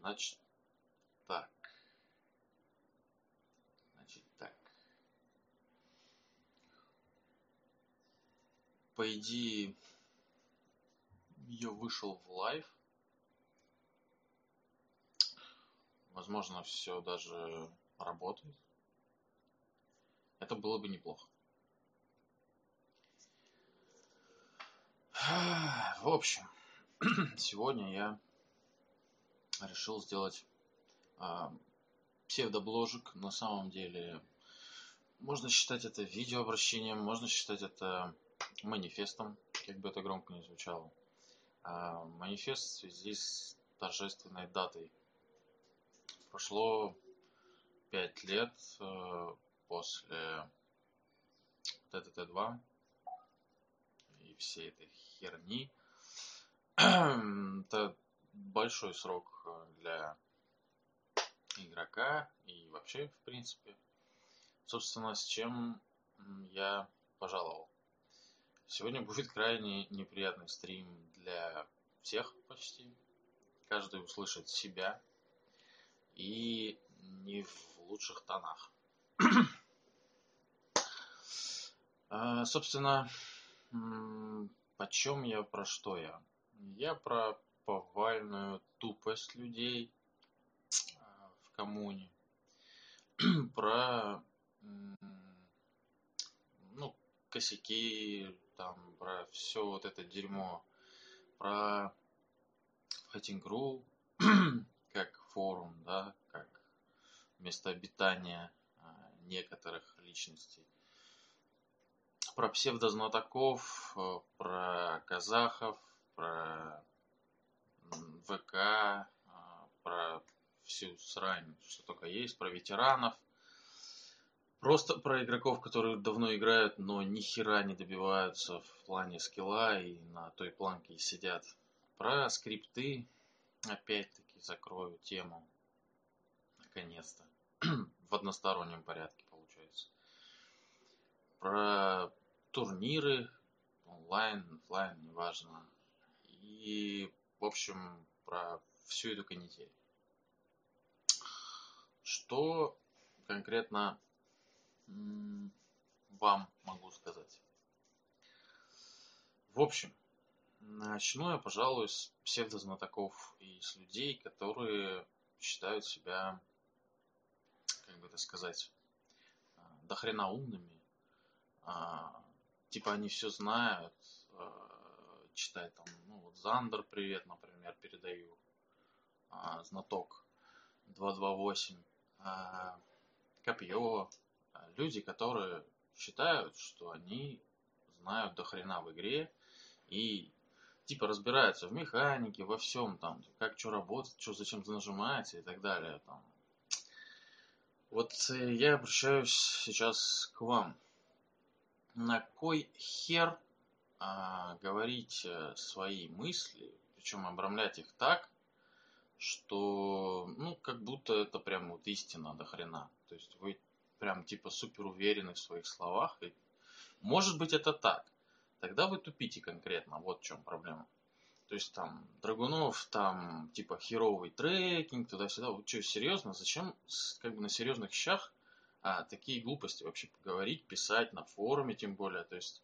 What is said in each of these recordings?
Значит, так. Значит, так. По идее, я вышел в live. Возможно, все даже работает. Это было бы неплохо. В общем, сегодня я решил сделать а, псевдобложек. На самом деле, можно считать это видеообращением, можно считать это манифестом, как бы это громко не звучало. А, манифест в связи с торжественной датой. Прошло пять лет э, после ТТТ-2 и всей этой херни. Это большой срок э, для игрока и вообще, в принципе. Собственно, с чем я пожаловал. Сегодня будет крайне неприятный стрим для всех почти. Каждый услышит себя и не в лучших тонах. а, собственно, почем я, про что я? Я про повальную тупость людей а, в коммуне, про ну, косяки, там, про все вот это дерьмо, про Fighting.ru как форум, да, как место обитания а, некоторых личностей. Про псевдознатоков, э, про казахов, про ВК, а, про всю срань, что только есть, про ветеранов. Просто про игроков, которые давно играют, но ни хера не добиваются в плане скилла и на той планке сидят. Про скрипты, опять-таки, закрою тему. Наконец-то. в одностороннем порядке, получается. Про турниры, онлайн, офлайн, неважно. И, в общем, про всю эту канитель. Что конкретно вам могу сказать? В общем, начну я, пожалуй, с псевдознатоков и с людей, которые считают себя как бы это сказать, а, до хрена умными. А, типа они все знают, а, читай там, вот Зандер привет, например, передаю, знаток 228, Копье, люди, которые считают, что они знают до хрена в игре и типа разбираются в механике, во всем там, как что работает, что зачем нажимаете и так далее, там, вот э, я обращаюсь сейчас к вам. На кой хер а, говорить э, свои мысли, причем обрамлять их так, что, ну, как будто это прям вот истина до хрена. То есть вы прям типа супер уверены в своих словах. И, может быть это так. Тогда вы тупите конкретно. Вот в чем проблема. То есть там Драгунов, там типа херовый трекинг, туда-сюда. Вы что, серьезно? Зачем как бы на серьезных щах а, такие глупости вообще поговорить, писать на форуме тем более? То есть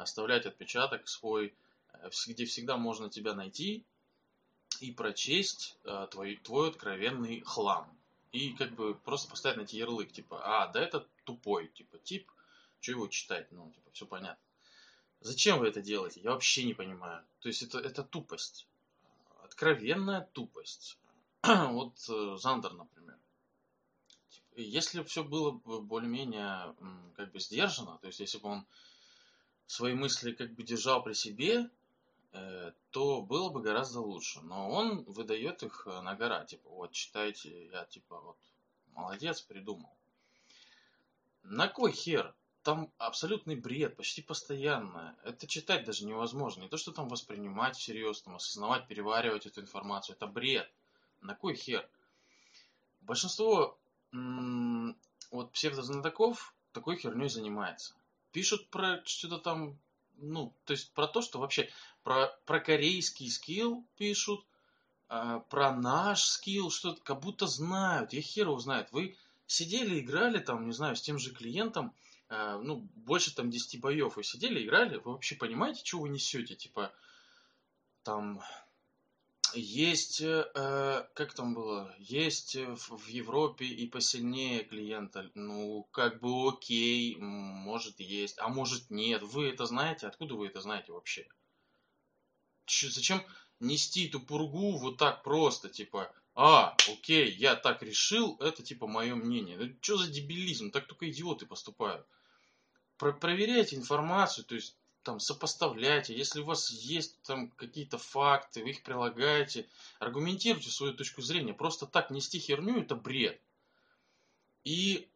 оставлять отпечаток свой, э, где всегда можно тебя найти и прочесть а, твой, твой откровенный хлам. И как бы просто поставить на эти ярлык, типа, а, да это тупой, типа, тип, что его читать, ну, типа, все понятно. Зачем вы это делаете? Я вообще не понимаю. То есть это, это тупость. Откровенная тупость. вот э, Зандер, например. Если все было бы более-менее как бы сдержано, то есть если бы он свои мысли как бы держал при себе, э, то было бы гораздо лучше. Но он выдает их э, на гора. Типа, вот читайте, я типа вот молодец, придумал. На кой хер? там абсолютный бред, почти постоянно. Это читать даже невозможно. Не то, что там воспринимать всерьез, там осознавать, переваривать эту информацию. Это бред. На кой хер? Большинство м- вот псевдознатоков такой херней занимается. Пишут про что-то там, ну, то есть про то, что вообще про, про корейский скилл пишут, э, про наш скилл что-то как будто знают. Я хер его знает. Вы сидели, играли там, не знаю, с тем же клиентом, э, ну, больше там 10 боев вы сидели, играли, вы вообще понимаете, что вы несете? Типа, там, есть, э, как там было, есть в, в Европе и посильнее клиента, ну, как бы окей, может есть, а может нет. Вы это знаете? Откуда вы это знаете вообще? Ч, зачем нести эту пургу вот так просто, типа, а, окей, я так решил, это типа мое мнение. Ну, что за дебилизм? Так только идиоты поступают. Про проверяйте информацию, то есть там сопоставляйте, если у вас есть там какие-то факты, вы их прилагаете, аргументируйте свою точку зрения. Просто так нести херню это бред. И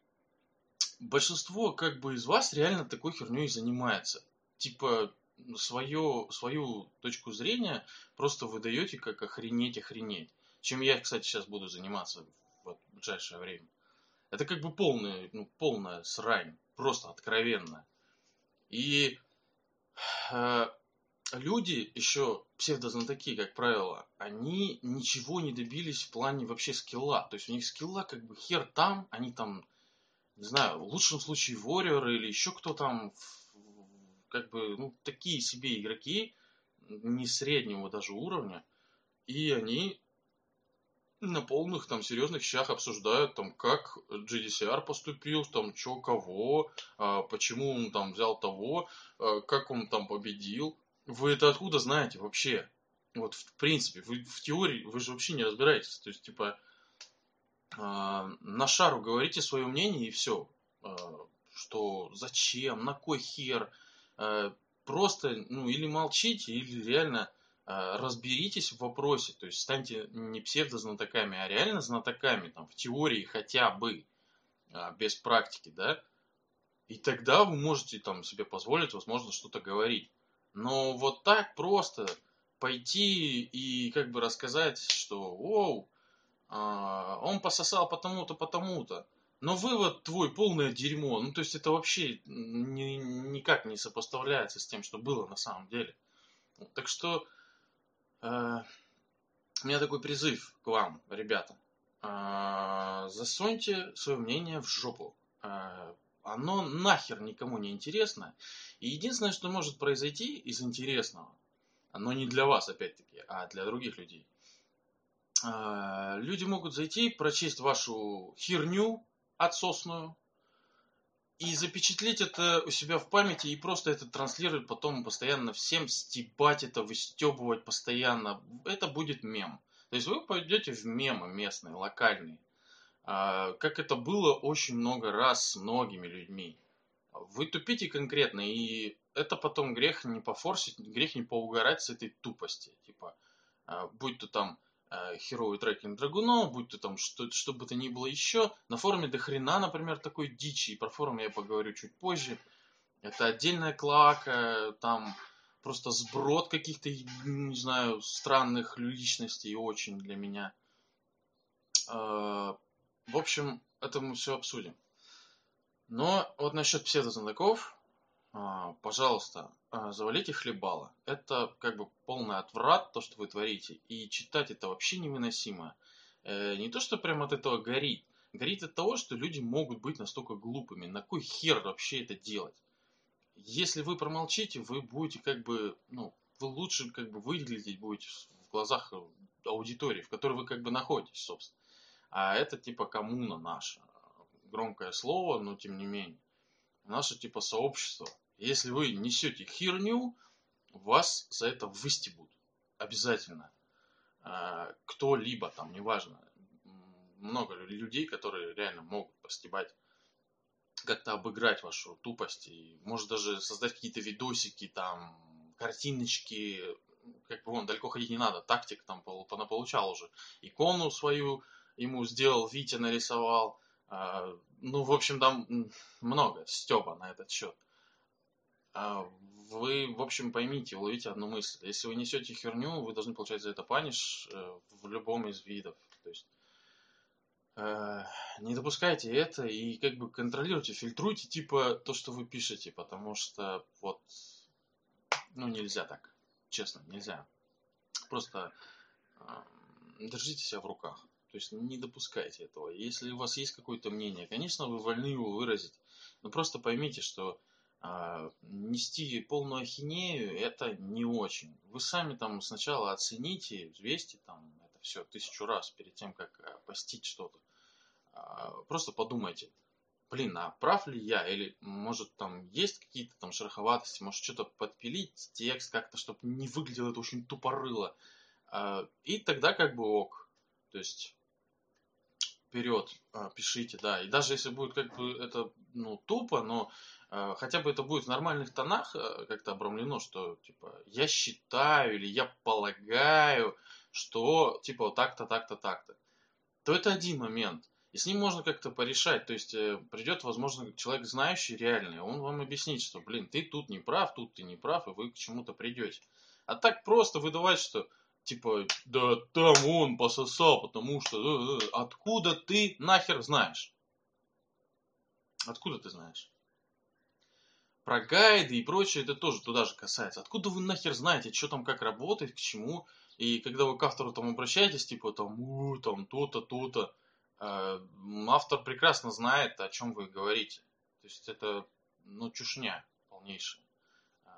большинство как бы из вас реально такой херней занимается. Типа свое, свою точку зрения просто выдаете как охренеть, охренеть. Чем я, кстати, сейчас буду заниматься в ближайшее время. Это как бы полная, ну, полная срань. Просто откровенно. И люди еще, псевдознатоки, как правило, они ничего не добились в плане вообще скилла. То есть у них скилла как бы хер там, они там, не знаю, в лучшем случае Warrior или еще кто там, как бы, ну, такие себе игроки, не среднего даже уровня, и они на полных там серьезных щах обсуждают там как GDCR поступил, там что кого, а, почему он там взял того, а, как он там победил. Вы это откуда знаете вообще? Вот в принципе, вы в теории вы же вообще не разбираетесь. То есть типа а, на шару говорите свое мнение и все. А, что зачем, на кой хер. А, просто, ну, или молчите, или реально разберитесь в вопросе, то есть станьте не псевдознатоками, а реально знатоками, там, в теории хотя бы, а, без практики, да, и тогда вы можете там себе позволить, возможно, что-то говорить. Но вот так просто пойти и как бы рассказать, что, оу, а, он пососал потому-то, потому-то, но вывод твой полное дерьмо. Ну, то есть это вообще ни, никак не сопоставляется с тем, что было на самом деле. Так что у меня такой призыв к вам, ребята. Э, засуньте свое мнение в жопу. Э, оно нахер никому не интересно. И единственное, что может произойти из интересного, оно не для вас, опять-таки, а для других людей. Люди могут зайти, прочесть вашу херню отсосную, и запечатлеть это у себя в памяти и просто это транслировать потом постоянно всем, стебать это, выстебывать постоянно. Это будет мем. То есть вы пойдете в мемы местные, локальные. А, как это было очень много раз с многими людьми. Вы тупите конкретно, и это потом грех не пофорсить, грех не поугарать с этой тупости. Типа, а, будь то там херовый трекинг драгунов, будь то там что, что бы то ни было еще. На форуме до хрена, например, такой дичи, и про форум я поговорю чуть позже. Это отдельная клака, там просто сброд каких-то, не знаю, странных личностей очень для меня. Э, в общем, это мы все обсудим. Но вот насчет псевдознатоков, пожалуйста, а, завалите хлебало. Это как бы полный отврат, то, что вы творите. И читать это вообще невыносимо. Э, не то, что прям от этого горит. Горит от того, что люди могут быть настолько глупыми. На кой хер вообще это делать? Если вы промолчите, вы будете как бы, ну, вы лучше как бы выглядеть будете в глазах аудитории, в которой вы как бы находитесь, собственно. А это типа коммуна наша. Громкое слово, но тем не менее. Наше типа сообщество. Если вы несете херню, вас за это выстебут. Обязательно. А, кто-либо там, неважно. Много людей, которые реально могут постебать как-то обыграть вашу тупость и может даже создать какие-то видосики, там, картиночки, как бы вон, далеко ходить не надо, тактик там получал уже, икону свою ему сделал, Витя нарисовал, а, ну, в общем, там много стеба на этот счет. А, вы, в общем, поймите, уловите одну мысль. Если вы несете херню, вы должны получать за это паниш э, в любом из видов. То есть э, не допускайте это и как бы контролируйте, фильтруйте типа то, что вы пишете, потому что вот, ну нельзя так, честно, нельзя. Просто э, держите себя в руках. То есть не допускайте этого. Если у вас есть какое-то мнение, конечно, вы вольны его выразить. Но просто поймите, что нести полную ахинею это не очень. Вы сами там сначала оцените, взвесьте там это все тысячу раз перед тем, как а, постить что-то. А, просто подумайте, блин, а прав ли я? Или может там есть какие-то там шероховатости, может что-то подпилить, текст как-то, чтобы не выглядело это очень тупорыло. А, и тогда как бы ок. То есть вперед а, пишите, да. И даже если будет как бы это ну, тупо, но а, хотя бы это будет в нормальных тонах как-то обрамлено, что типа я считаю или я полагаю, что типа вот так-то, так-то, так-то. То это один момент. И с ним можно как-то порешать. То есть э, придет, возможно, человек знающий, реальный, он вам объяснит, что, блин, ты тут не прав, тут ты не прав, и вы к чему-то придете. А так просто выдавать, что типа, да там он пососал, потому что... Э, э, откуда ты нахер знаешь? Откуда ты знаешь? Про гайды и прочее, это тоже туда же касается. Откуда вы нахер знаете, что там как работает, к чему? И когда вы к автору там обращаетесь, типа там, у, там то-то, то-то, Э, автор прекрасно знает, о чем вы говорите. То есть это, ну, чушня полнейшая. Э,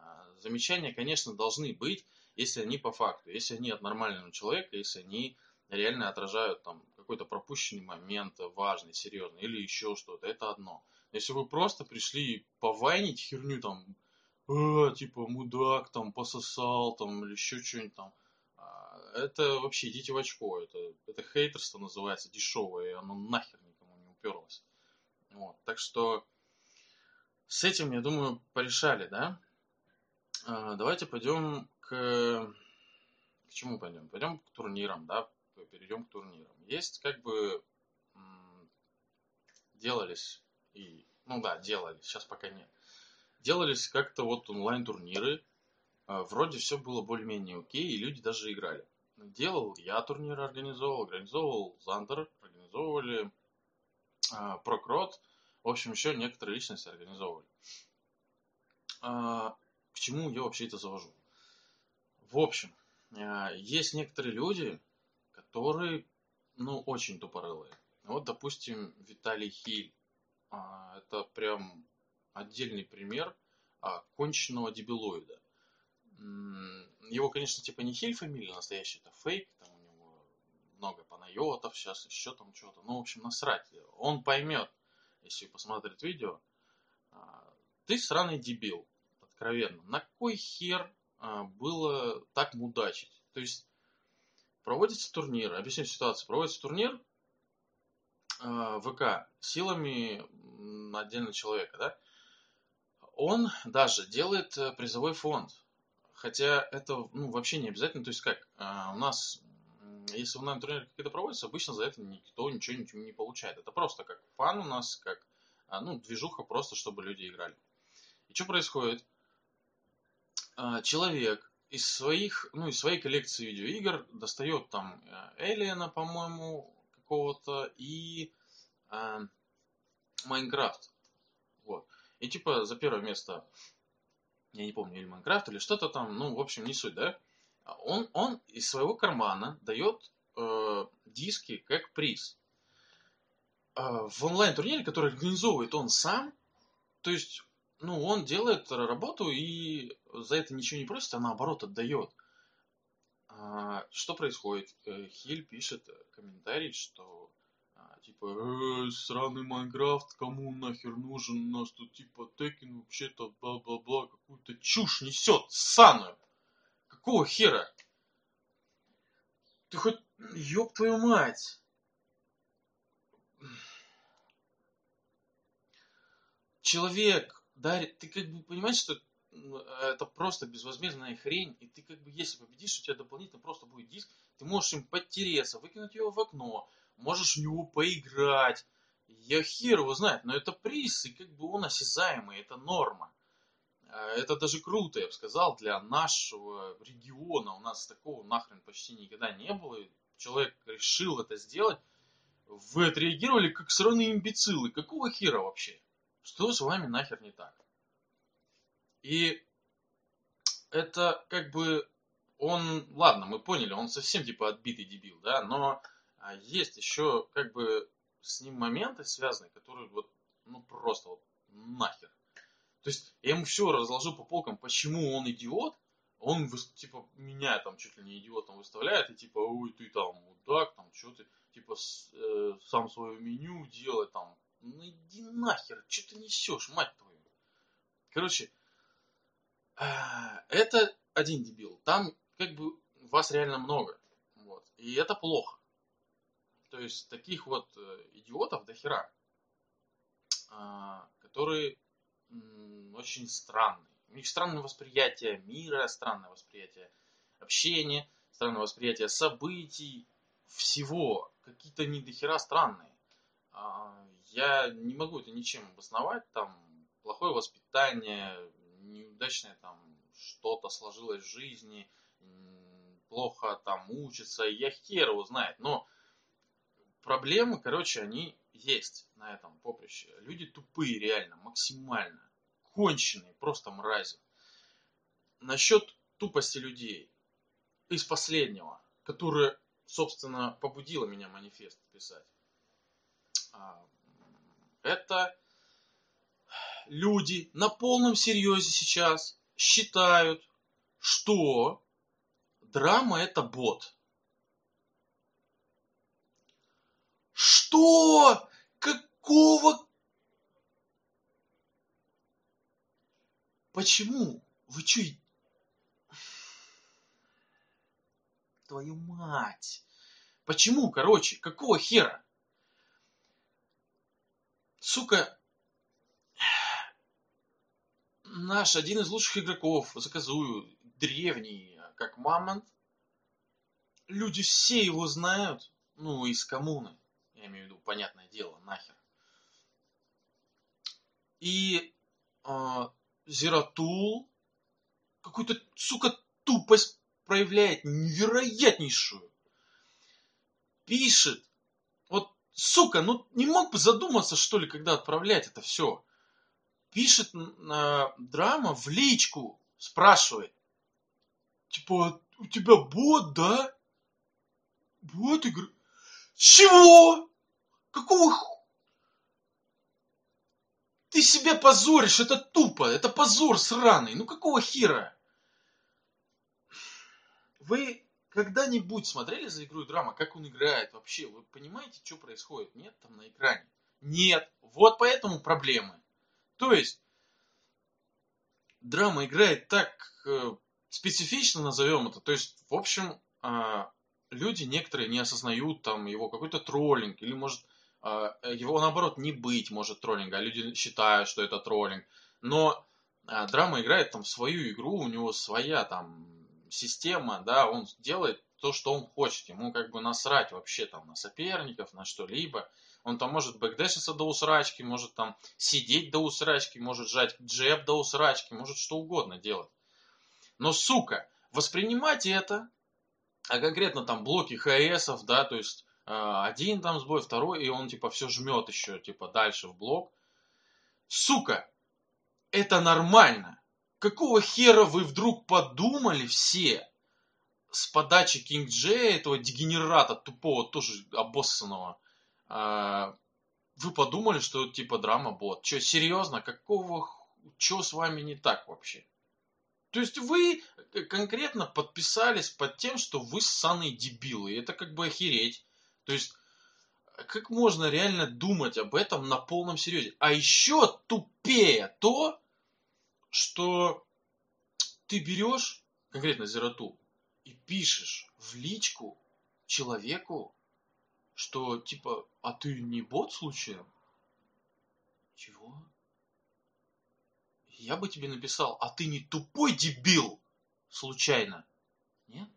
замечания, конечно, должны быть, если они по факту, если они от нормального человека, если они реально отражают там какой-то пропущенный момент, важный, серьезный, или еще что-то, это одно. Если вы просто пришли повайнить херню там, э, типа мудак там пососал там или еще что-нибудь там, это вообще идите в очко. Это, это хейтерство называется, дешевое, и оно нахер никому не уперлось. Вот. Так что с этим, я думаю, порешали, да? А, давайте пойдем к... Чему пойдем? Пойдем к турнирам, да? Перейдем к турнирам. Есть как бы делались и... Ну да, делались, сейчас пока нет. Делались как-то вот онлайн-турниры, а, вроде все было более-менее окей, и люди даже играли делал, я турниры организовал, организовывал Зандер, организовывали э, Прокрот, в общем, еще некоторые личности организовывали. Э, к чему я вообще это завожу? В общем, э, есть некоторые люди, которые, ну, очень тупорылые. Вот, допустим, Виталий Хиль. Э, это прям отдельный пример э, конченного дебилоида его, конечно, типа не Хиль фамилия настоящая, это фейк, там у него много панайотов сейчас, еще там что-то. Ну, в общем, насрать. Он поймет, если посмотрит видео. А, ты сраный дебил, откровенно. На кой хер а, было так мудачить? То есть, проводится турнир, объясню ситуацию, проводится турнир а, ВК силами отдельного человека, да? Он даже делает э, призовой фонд Хотя это ну, вообще не обязательно. То есть как, а, у нас, если онлайн-турниры какие-то проводятся, обычно за это никто ничего, ничего не получает. Это просто как фан у нас, как а, ну, движуха просто, чтобы люди играли. И что происходит? А, человек из своих, ну, из своей коллекции видеоигр достает там Элиена, по-моему, какого-то и Майнкрафт. Вот. И типа за первое место я не помню, или Майнкрафт, или что-то там, ну, в общем, не суть, да, он, он из своего кармана дает э, диски как приз. Э, в онлайн-турнире, который организовывает он сам, то есть, ну, он делает работу и за это ничего не просит, а наоборот отдает. Э, что происходит? Э, Хиль пишет комментарий, что типа, э, сраный Майнкрафт, кому нахер нужен, у нас тут типа Текен вообще-то бла-бла-бла, какую-то чушь несет, ссаную. Какого хера? Ты хоть, ёб твою мать. Человек дарит, ты как бы понимаешь, что это просто безвозмездная хрень, и ты как бы, если победишь, у тебя дополнительно просто будет диск, ты можешь им подтереться, выкинуть его в окно, можешь в него поиграть. Я хер его знает, но это приз, и как бы он осязаемый, это норма. А, это даже круто, я бы сказал, для нашего региона. У нас такого нахрен почти никогда не было. Человек решил это сделать. Вы отреагировали как сраные имбецилы. Какого хера вообще? Что с вами нахер не так? И это как бы он, ладно, мы поняли, он совсем типа отбитый дебил, да, но а, есть еще как бы с ним моменты связанные, которые вот, ну просто вот нахер. То есть я ему все разложу по полкам, почему он идиот, он типа меня там чуть ли не идиотом выставляет и типа, ой, ты там мудак, там что ты, типа с, э, сам свое меню делай там, ну иди нахер, что ты несешь, мать твою. Короче, э, это один дебил. Там как бы вас реально много. Вот. И это плохо. То есть таких вот э, идиотов до хера, а, которые очень странные. У них странное восприятие мира, странное восприятие общения, странное восприятие событий, всего. Какие-то не до хера странные. А, я не могу это ничем обосновать. Там плохое воспитание, неудачное там что-то сложилось в жизни, плохо там учится, я хер его знает. Но проблемы, короче, они есть на этом поприще. Люди тупые реально, максимально. Конченые, просто мрази. Насчет тупости людей. Из последнего, которое, собственно, побудило меня манифест писать. Это люди на полном серьезе сейчас считают, что драма это бот. Что? Какого? Почему? Вы чё? Твою мать. Почему, короче? Какого хера? Сука, наш один из лучших игроков, заказую, древний, как Мамонт, люди все его знают, ну, из коммуны. Я имею в виду, понятное дело, нахер. И э, Зератул какую-то, сука, тупость проявляет невероятнейшую. Пишет. Сука, ну не мог бы задуматься, что ли, когда отправлять это все. Пишет э, драма в личку, спрашивает. Типа, у тебя бот, да? Бот игры. Чего? Какого ху... Ты себя позоришь, это тупо, это позор сраный. Ну какого хера? Вы когда-нибудь смотрели за игру драма, как он играет вообще? Вы понимаете, что происходит? Нет там на экране? Нет. Вот поэтому проблемы. То есть, драма играет так э, специфично, назовем это. То есть, в общем, э, люди некоторые не осознают там его какой-то троллинг, или может э, его наоборот не быть может троллинга, а люди считают, что это троллинг. Но э, драма играет там свою игру, у него своя там система, да, он делает то, что он хочет. Ему как бы насрать вообще там на соперников, на что-либо. Он там может бэкдэшиться до усрачки, может там сидеть до усрачки, может жать джеб до усрачки, может что угодно делать. Но, сука, воспринимать это а конкретно там блоки ХСов, да, то есть э, один там сбой, второй, и он типа все жмет еще, типа дальше в блок. Сука, это нормально. Какого хера вы вдруг подумали все с подачи Кинг Джея, этого дегенерата тупого, тоже обоссанного, э, вы подумали, что типа драма бот. Че, серьезно? Какого, что с вами не так вообще? То есть вы конкретно подписались под тем, что вы ссаные дебилы. Это как бы охереть. То есть как можно реально думать об этом на полном серьезе? А еще тупее то, что ты берешь конкретно Зерату и пишешь в личку человеку, что типа, а ты не бот случаем? Чего? я бы тебе написал, а ты не тупой дебил случайно? Нет?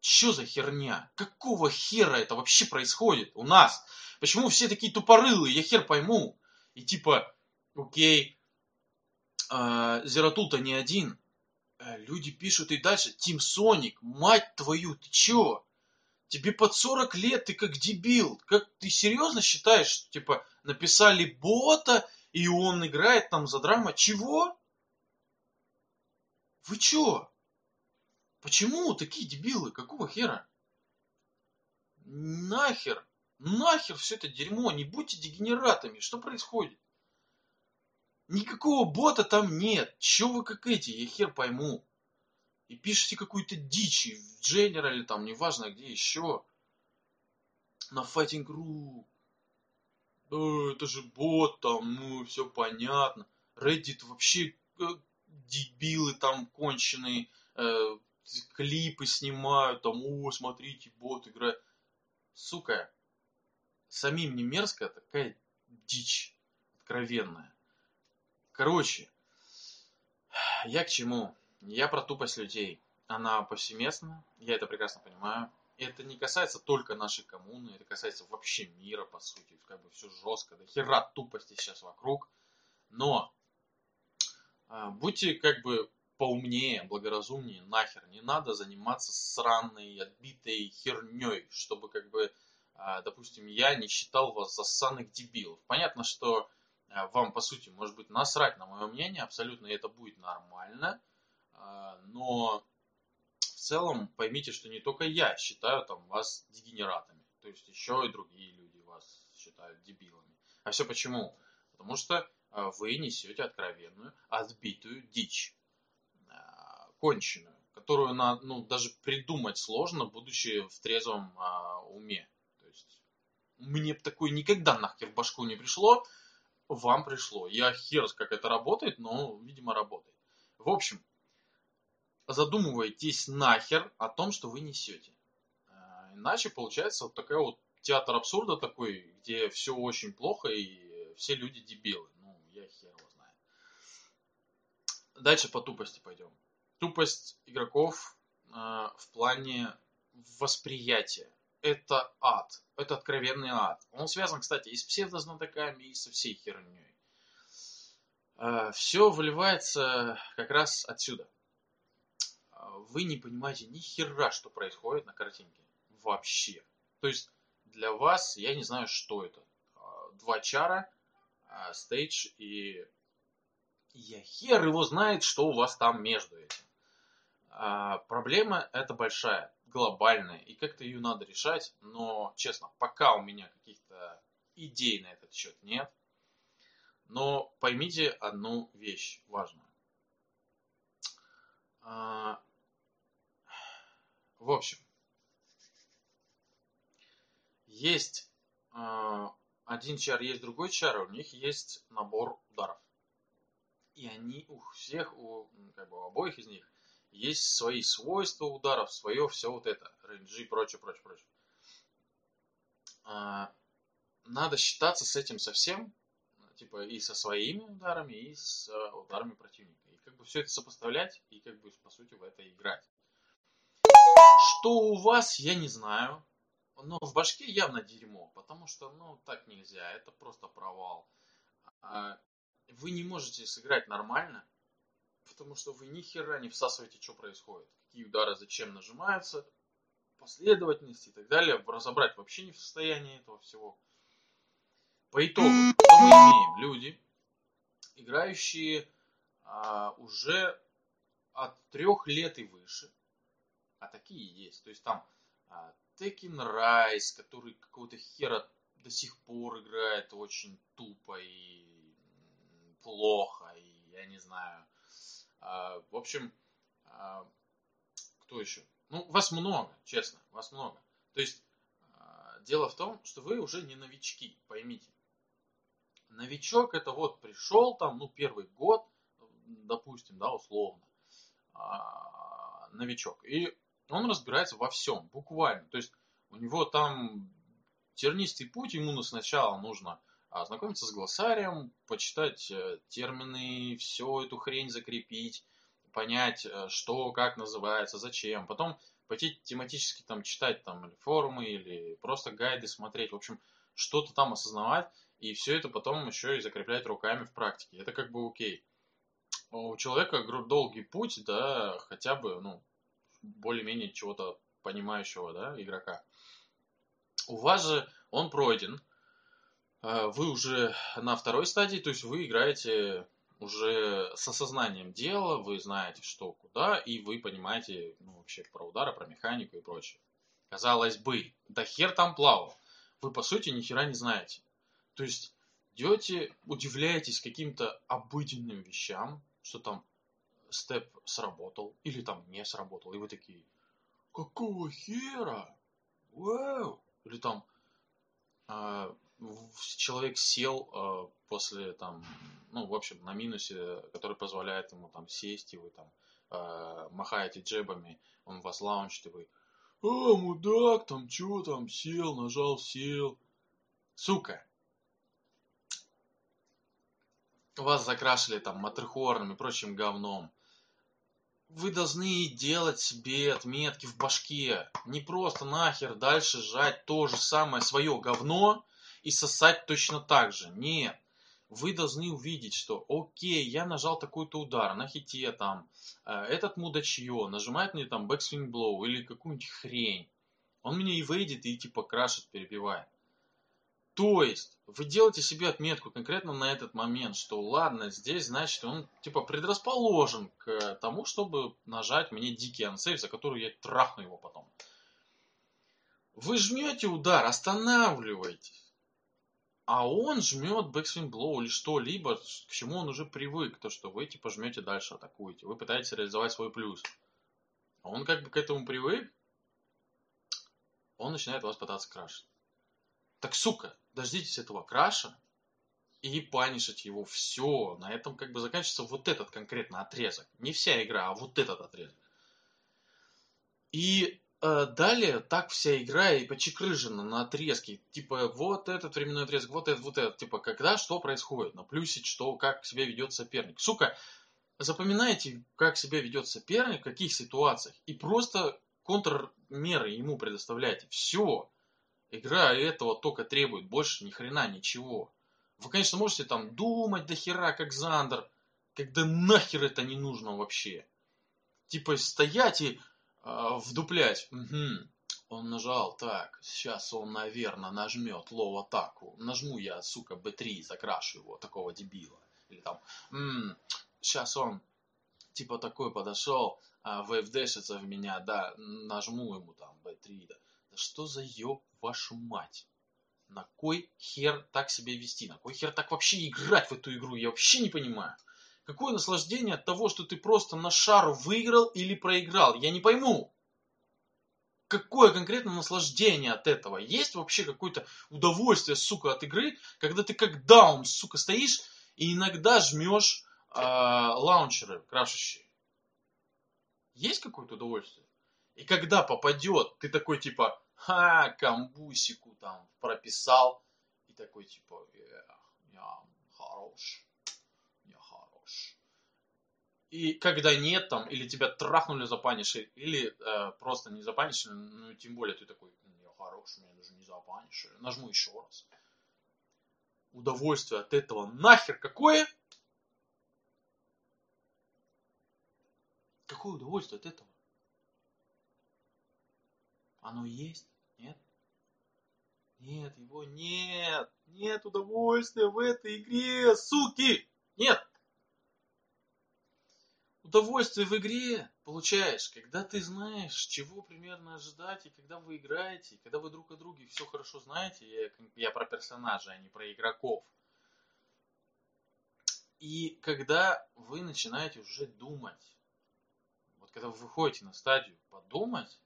Что за херня? Какого хера это вообще происходит у нас? Почему все такие тупорылые? Я хер пойму. И типа, окей, э, Зератул-то не один. Э, люди пишут и дальше. Тим Соник, мать твою, ты чё? Тебе под 40 лет, ты как дебил. Как ты серьезно считаешь, что типа написали бота и он играет там за драма. Чего? Вы чё? Почему такие дебилы? Какого хера? Нахер? Нахер все это дерьмо? Не будьте дегенератами. Что происходит? Никакого бота там нет. Че вы как эти? Я хер пойму. И пишите какую-то дичь в General там, неважно где еще. На Fighting.ru. Да, это же бот там, ну, все понятно. Reddit вообще э, дебилы там конченые. Э, клипы снимают, там, о, смотрите, бот играет. Сука, самим не мерзко, такая дичь откровенная. Короче, я к чему? Я про тупость людей. Она повсеместна, я это прекрасно понимаю. Это не касается только нашей коммуны, это касается вообще мира, по сути. Как бы все жестко, да хера тупости сейчас вокруг. Но э, будьте как бы поумнее, благоразумнее, нахер. Не надо заниматься сраной, отбитой херней, чтобы как бы, а, допустим, я не считал вас за ссаных дебилов. Понятно, что вам, по сути, может быть насрать на мое мнение, абсолютно это будет нормально, а, но в целом поймите, что не только я считаю там вас дегенератами, то есть еще и другие люди вас считают дебилами. А все почему? Потому что вы несете откровенную, отбитую дичь конченую, которую на, ну, даже придумать сложно, будучи в трезвом уме. То есть мне такое никогда нахер в башку не пришло, вам пришло. Я хер, как это работает, но, видимо, работает. В общем, задумывайтесь нахер о том, что вы несете. А, иначе получается вот такая вот театр абсурда такой, где все очень плохо и все люди дебилы. Ну, я хер его знаю. Дальше по тупости пойдем тупость игроков э, в плане восприятия. Это ад. Это откровенный ад. Он связан, кстати, и с псевдознатоками, и со всей херней. Э, все выливается как раз отсюда. Вы не понимаете ни хера, что происходит на картинке. Вообще. То есть для вас, я не знаю, что это. Два чара, стейдж и я хер его знает, что у вас там между этим. Проблема это большая, глобальная, и как-то ее надо решать, но, честно, пока у меня каких-то идей на этот счет нет. Но поймите одну вещь важную. А, в общем, есть а, один чар, есть другой чар, у них есть набор ударов. И они у всех, у, как бы у обоих из них есть свои свойства ударов, свое все вот это, рейнджи и прочее, прочее, прочее. А, надо считаться с этим совсем, типа и со своими ударами, и с а, ударами противника. И как бы все это сопоставлять, и как бы по сути в это играть. Что у вас, я не знаю. Но в башке явно дерьмо, потому что, ну, так нельзя, это просто провал. А, вы не можете сыграть нормально, потому что вы ни хера не всасываете, что происходит, какие удары зачем нажимаются, последовательности и так далее, разобрать вообще не в состоянии этого всего. По итогу, что мы имеем? Люди, играющие а, уже от трех лет и выше, а такие есть. То есть там а, Tekken Rise, который какого-то хера до сих пор играет очень тупо и плохо, и я не знаю. А, в общем, а, кто еще? Ну, вас много, честно, вас много. То есть, а, дело в том, что вы уже не новички, поймите. Новичок это вот пришел там, ну, первый год, допустим, да, условно, новичок. И он разбирается во всем, буквально. То есть, у него там тернистый путь, ему сначала нужно ознакомиться с глоссарием, почитать э, термины, всю эту хрень закрепить, понять, э, что, как называется, зачем. Потом пойти тематически там читать там или форумы, или просто гайды смотреть. В общем, что-то там осознавать, и все это потом еще и закреплять руками в практике. Это как бы окей. У человека долгий путь, да, хотя бы, ну, более-менее чего-то понимающего, да, игрока. У вас же он пройден, а, вы уже на второй стадии, то есть вы играете уже с осознанием дела, вы знаете, что куда, и вы понимаете ну, вообще про удары, про механику и прочее. Казалось бы, да хер там плавал. Вы, по сути, ни хера не знаете. То есть, идете, удивляетесь каким-то обыденным вещам, что там степ сработал или там не сработал, и вы такие, какого хера? Вау! Или там э, человек сел э, после там, ну, в общем, на минусе, который позволяет ему там сесть, и вы там э, махаете джебами, он вас лаунчит, и вы, а, мудак, там чё там, сел, нажал, сел. Сука, вас закрашили там матрихорном и прочим говном. Вы должны делать себе отметки в башке. Не просто нахер дальше жать то же самое свое говно и сосать точно так же. Нет. Вы должны увидеть, что окей, я нажал такой-то удар на хите там, э, этот мудачье нажимает мне там backswing blow или какую-нибудь хрень. Он меня и выйдет и типа крашит, перебивает. То есть, вы делаете себе отметку конкретно на этот момент, что ладно, здесь, значит, он типа предрасположен к тому, чтобы нажать мне дикий ансейв, за который я трахну его потом. Вы жмете удар, останавливаетесь. А он жмет backswing blow или что-либо, к чему он уже привык, то что вы типа жмете дальше, атакуете. Вы пытаетесь реализовать свой плюс. А он как бы к этому привык, он начинает вас пытаться крашить. Так, сука, дождитесь этого краша и панишить его. Все, на этом как бы заканчивается вот этот конкретно отрезок. Не вся игра, а вот этот отрезок. И далее так вся игра и почекрыжена на отрезки. Типа вот этот временной отрезок, вот этот, вот этот. Типа когда что происходит, на плюсе что, как себя ведет соперник. Сука, запоминайте, как себя ведет соперник, в каких ситуациях. И просто контрмеры ему предоставляйте. Все. Игра этого только требует, больше ни хрена ничего. Вы, конечно, можете там думать до хера, как Зандер, когда нахер это не нужно вообще. Типа стоять и э, вдуплять. Угу. Он нажал, так, сейчас он, наверное, нажмет low атаку. Нажму я, сука, B3, закрашу его, такого дебила. Или там, м-м, сейчас он, типа, такой подошел, а, вейвдэшится в меня, да, нажму ему там B3, да. Да что за ёб вашу мать? На кой хер так себя вести? На кой хер так вообще играть в эту игру? Я вообще не понимаю. Какое наслаждение от того, что ты просто на шару выиграл или проиграл? Я не пойму. Какое конкретно наслаждение от этого? Есть вообще какое-то удовольствие, сука, от игры, когда ты как даун, сука, стоишь и иногда жмешь э, лаунчеры крашущие? Есть какое-то удовольствие? И когда попадет, ты такой типа, ха, камбусику там прописал. И такой типа, я я хорош. И когда нет там, или тебя трахнули за паниши, или э, просто не за паниши, ну тем более ты такой, я хорош, меня даже не за паниши. Нажму еще раз. Удовольствие от этого нахер какое? Какое удовольствие от этого? Оно есть? Нет? Нет, его нет. Нет удовольствия в этой игре, суки! Нет! Удовольствие в игре получаешь, когда ты знаешь, чего примерно ожидать, и когда вы играете, и когда вы друг о друге все хорошо знаете. Я, я про персонажей, а не про игроков. И когда вы начинаете уже думать, вот когда вы выходите на стадию подумать,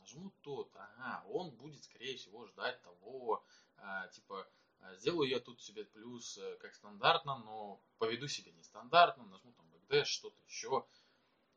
нажму тот, ага, он будет, скорее всего, ждать того, а, типа, а, сделаю я тут себе плюс э, как стандартно, но поведу себя нестандартно, нажму там backdash, что-то еще.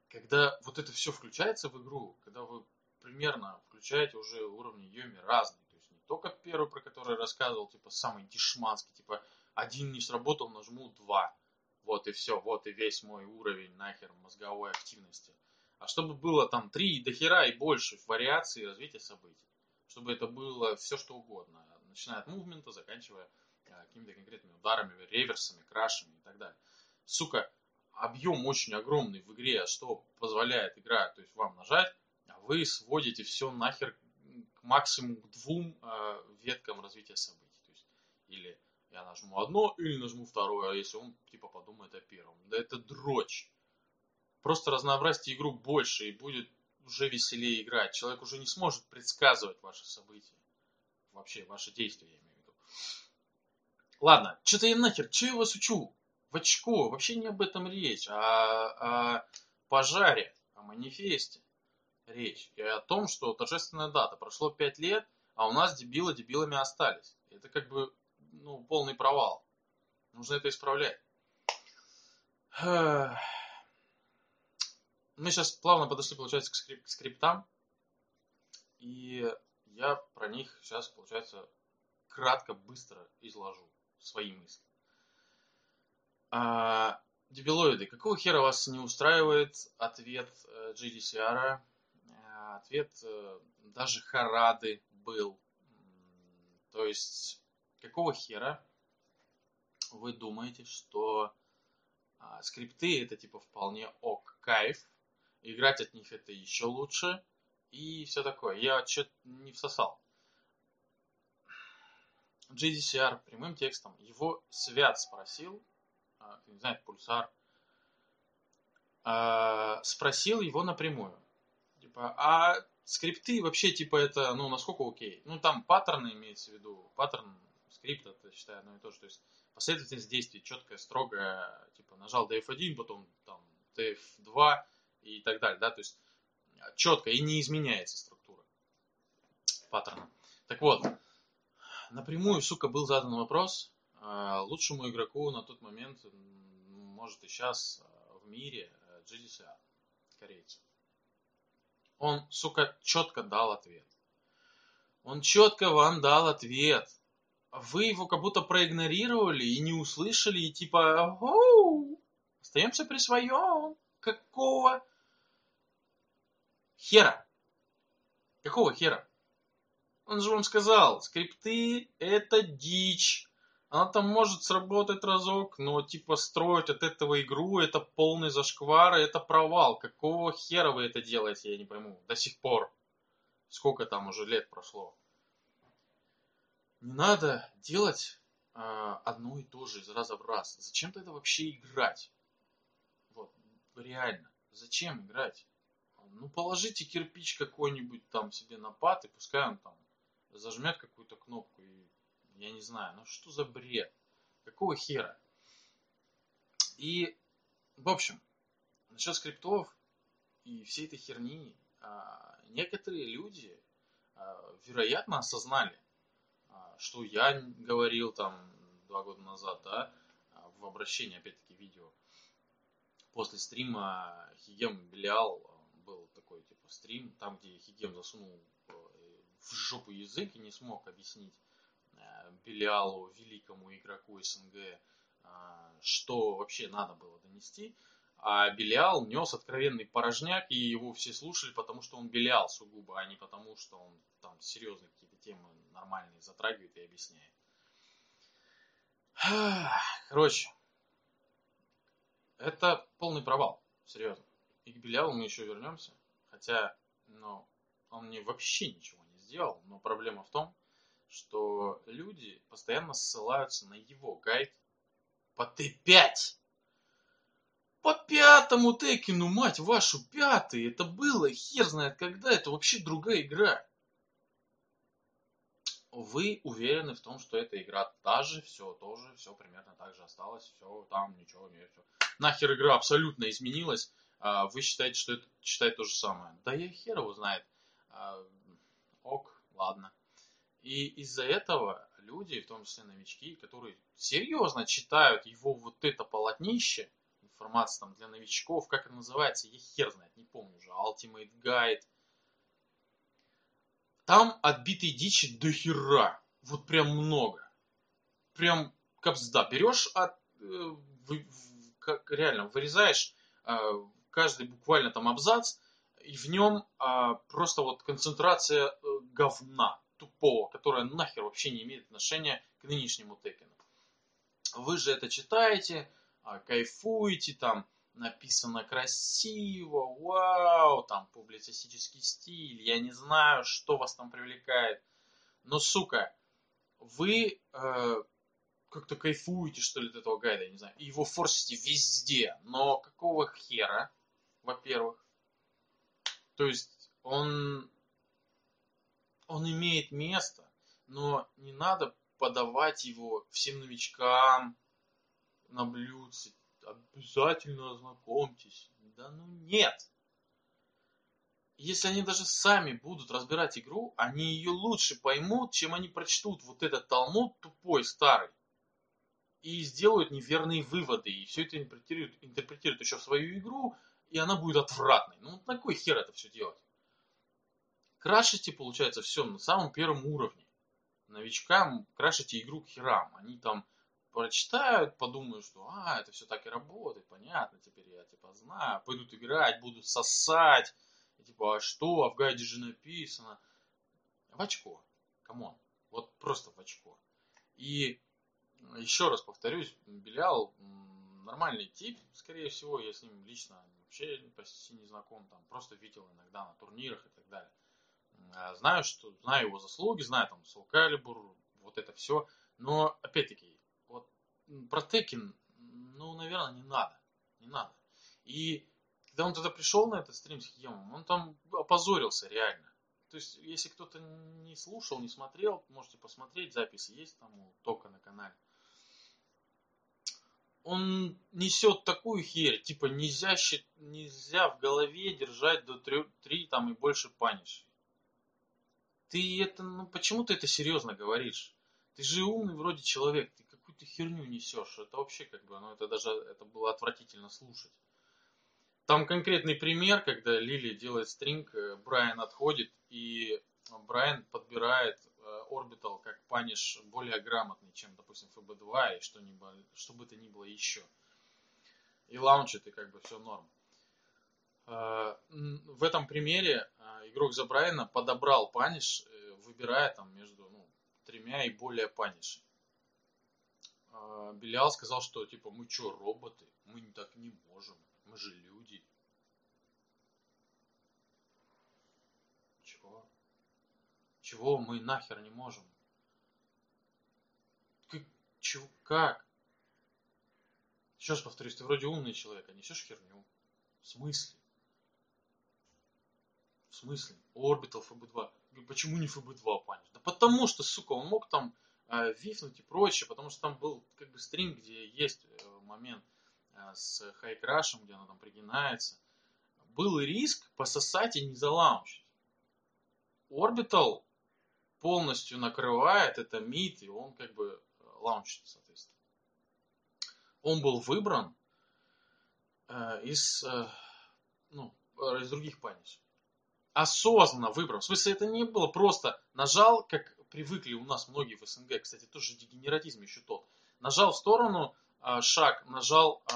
Когда вот это все включается в игру, когда вы примерно включаете уже уровни Йоми разные, то есть не только первый, про который я рассказывал, типа самый дешманский, типа один не сработал, нажму два, вот и все, вот и весь мой уровень нахер мозговой активности а чтобы было там три до хера и больше вариаций развития событий. Чтобы это было все что угодно, начиная от мувмента, заканчивая а, какими-то конкретными ударами, реверсами, крашами и так далее. Сука, объем очень огромный в игре, что позволяет игра, то есть вам нажать, а вы сводите все нахер к максимум к двум э, веткам развития событий. То есть, или я нажму одно или нажму второе, а если он типа подумает о первом. Да это дрочь. Просто разнообразьте игру больше и будет уже веселее играть. Человек уже не сможет предсказывать ваши события. Вообще, ваши действия, я имею в виду. Ладно, что-то я нахер, что я вас учу? В очко, вообще не об этом речь, а о пожаре, о манифесте речь. И о том, что торжественная дата. Прошло пять лет, а у нас дебилы дебилами остались. Это как бы ну, полный провал. Нужно это исправлять. Мы сейчас плавно подошли, получается, к, скрип к скриптам. И я про них сейчас, получается, кратко, быстро изложу свои мысли. А, дебилоиды, какого хера вас не устраивает ответ э, GDCR? Э, ответ э, даже Харады был. То есть какого хера вы думаете, что а, скрипты это типа вполне ок, кайф, играть от них это еще лучше и все такое. Я что-то не всосал. GDCR прямым текстом, его Свят спросил, а, не знает, Пульсар, а, спросил его напрямую. Типа, а скрипты вообще, типа, это, ну, насколько окей? Ну, там паттерны имеется в виду, паттерн скрипт, это, считаю, одно и то же. То есть последовательность действий четкая, строгая, типа нажал DF1, потом там DF2 и так далее, да, то есть четко и не изменяется структура паттерна. Так вот, напрямую, сука, был задан вопрос лучшему игроку на тот момент, может и сейчас э, в мире, э, GDCR, корейцу. Он, сука, четко дал ответ. Он четко вам дал ответ вы его как будто проигнорировали и не услышали, и типа, оу, остаемся при своем. Какого хера? Какого хера? Он же вам сказал, скрипты это дичь. Она там может сработать разок, но типа строить от этого игру это полный зашквар, это провал. Какого хера вы это делаете, я не пойму. До сих пор. Сколько там уже лет прошло. Не надо делать а, одно и то же из раза в раз. Зачем тогда вообще играть? Вот, реально. Зачем играть? Ну, положите кирпич какой-нибудь там себе на пад, и пускай он там зажмет какую-то кнопку, и я не знаю, ну что за бред? Какого хера? И, в общем, насчет скриптов и всей этой херни, а, некоторые люди, а, вероятно, осознали, что я говорил там два года назад, да, в обращении, опять-таки, видео. После стрима Хигем Белиал был такой, типа, стрим, там, где Хигем засунул э, в жопу язык и не смог объяснить Белиалу, великому игроку СНГ, э, что вообще надо было донести. А Белиал нес откровенный порожняк, и его все слушали, потому что он Белиал сугубо, а не потому, что он там серьезные какие-то темы нормальные затрагивает и объясняет. Короче, это полный провал, серьезно. И к Беляву мы еще вернемся, хотя, ну, он мне вообще ничего не сделал, но проблема в том, что люди постоянно ссылаются на его гайд по Т5. По пятому Текину, мать вашу, пятый. Это было, хер знает когда, это вообще другая игра вы уверены в том, что эта игра та же, все тоже, все примерно так же осталось, все там, ничего, не все. Нахер игра абсолютно изменилась, а вы считаете, что это считает то же самое. Да я хер его знает. А, ок, ладно. И из-за этого люди, в том числе новички, которые серьезно читают его вот это полотнище, информация там для новичков, как это называется, я хер знает, не помню уже, Ultimate Guide, там отбитой дичи до хера. Вот прям много. Прям капсда. Берешь, от, э, вы, как, реально, вырезаешь э, каждый буквально там абзац, и в нем э, просто вот концентрация э, говна тупого, которая нахер вообще не имеет отношения к нынешнему текену. Вы же это читаете, э, кайфуете там, написано красиво, вау, там публицистический стиль, я не знаю, что вас там привлекает. Но, сука, вы э, как-то кайфуете, что ли, от этого гайда, я не знаю, и его форсите везде. Но какого хера, во-первых? То есть он, он имеет место, но не надо подавать его всем новичкам на блюдце. Обязательно ознакомьтесь. Да ну нет. Если они даже сами будут разбирать игру, они ее лучше поймут, чем они прочтут вот этот талмуд тупой, старый. И сделают неверные выводы. И все это интерпретируют, интерпретируют еще в свою игру, и она будет отвратной. Ну, на кой хер это все делать? Крашите, получается, все на самом первом уровне. Новичкам крашите игру к херам. Они там прочитают, подумают, что а, это все так и работает, понятно, теперь я типа знаю, пойдут играть, будут сосать, и, типа, а что, а в гайде же написано. В очко, come on, вот просто в очко. И еще раз повторюсь, Белял нормальный тип, скорее всего, я с ним лично вообще почти не знаком, там просто видел иногда на турнирах и так далее. А знаю, что знаю его заслуги, знаю там Soul Calibur, вот это все. Но опять-таки, вот про Tekken, ну, наверное, не надо. Не надо. И когда он туда пришел на этот стрим с Хиемом, он там опозорился реально. То есть, если кто-то не слушал, не смотрел, можете посмотреть, записи есть там у Тока на канале. Он несет такую херь, типа нельзя, нельзя в голове держать до 3, 3 там и больше паниш. Ты это, ну почему ты это серьезно говоришь? Ты же умный вроде человек, ты какую-то херню несешь. Это вообще как бы, ну это даже, это было отвратительно слушать. Там конкретный пример, когда Лили делает стринг, э, Брайан отходит, и Брайан подбирает Орбитал как паниш более грамотный, чем, допустим, FB2 и что-нибудь, что бы то ни было еще. И лаунчит, и как бы все норм. Э, в этом примере э, игрок за Брайана подобрал паниш, э, выбирая там между ну, тремя и более панишей. Белиал сказал, что типа мы что, роботы? Мы так не можем. Мы же люди. Чего? Чего мы нахер не можем? Как? Чего? Как? Еще раз повторюсь, ты вроде умный человек, а несешь херню. В смысле? Смысле? Orbital FB2. Почему не FB2 паниш? Да потому что, сука, он мог там э, вифнуть и прочее, потому что там был как бы стрим, где есть э, момент э, с хайкрашем, где она там пригинается. Был риск пососать и не залаунчить. Orbital полностью накрывает это мид, и он как бы э, лаунчит, соответственно. Он был выбран э, из, э, ну, из других панишей осознанно выбрал. В смысле, это не было просто нажал, как привыкли у нас многие в СНГ, кстати, тоже дегенератизм еще тот. Нажал в сторону э, шаг, нажал э,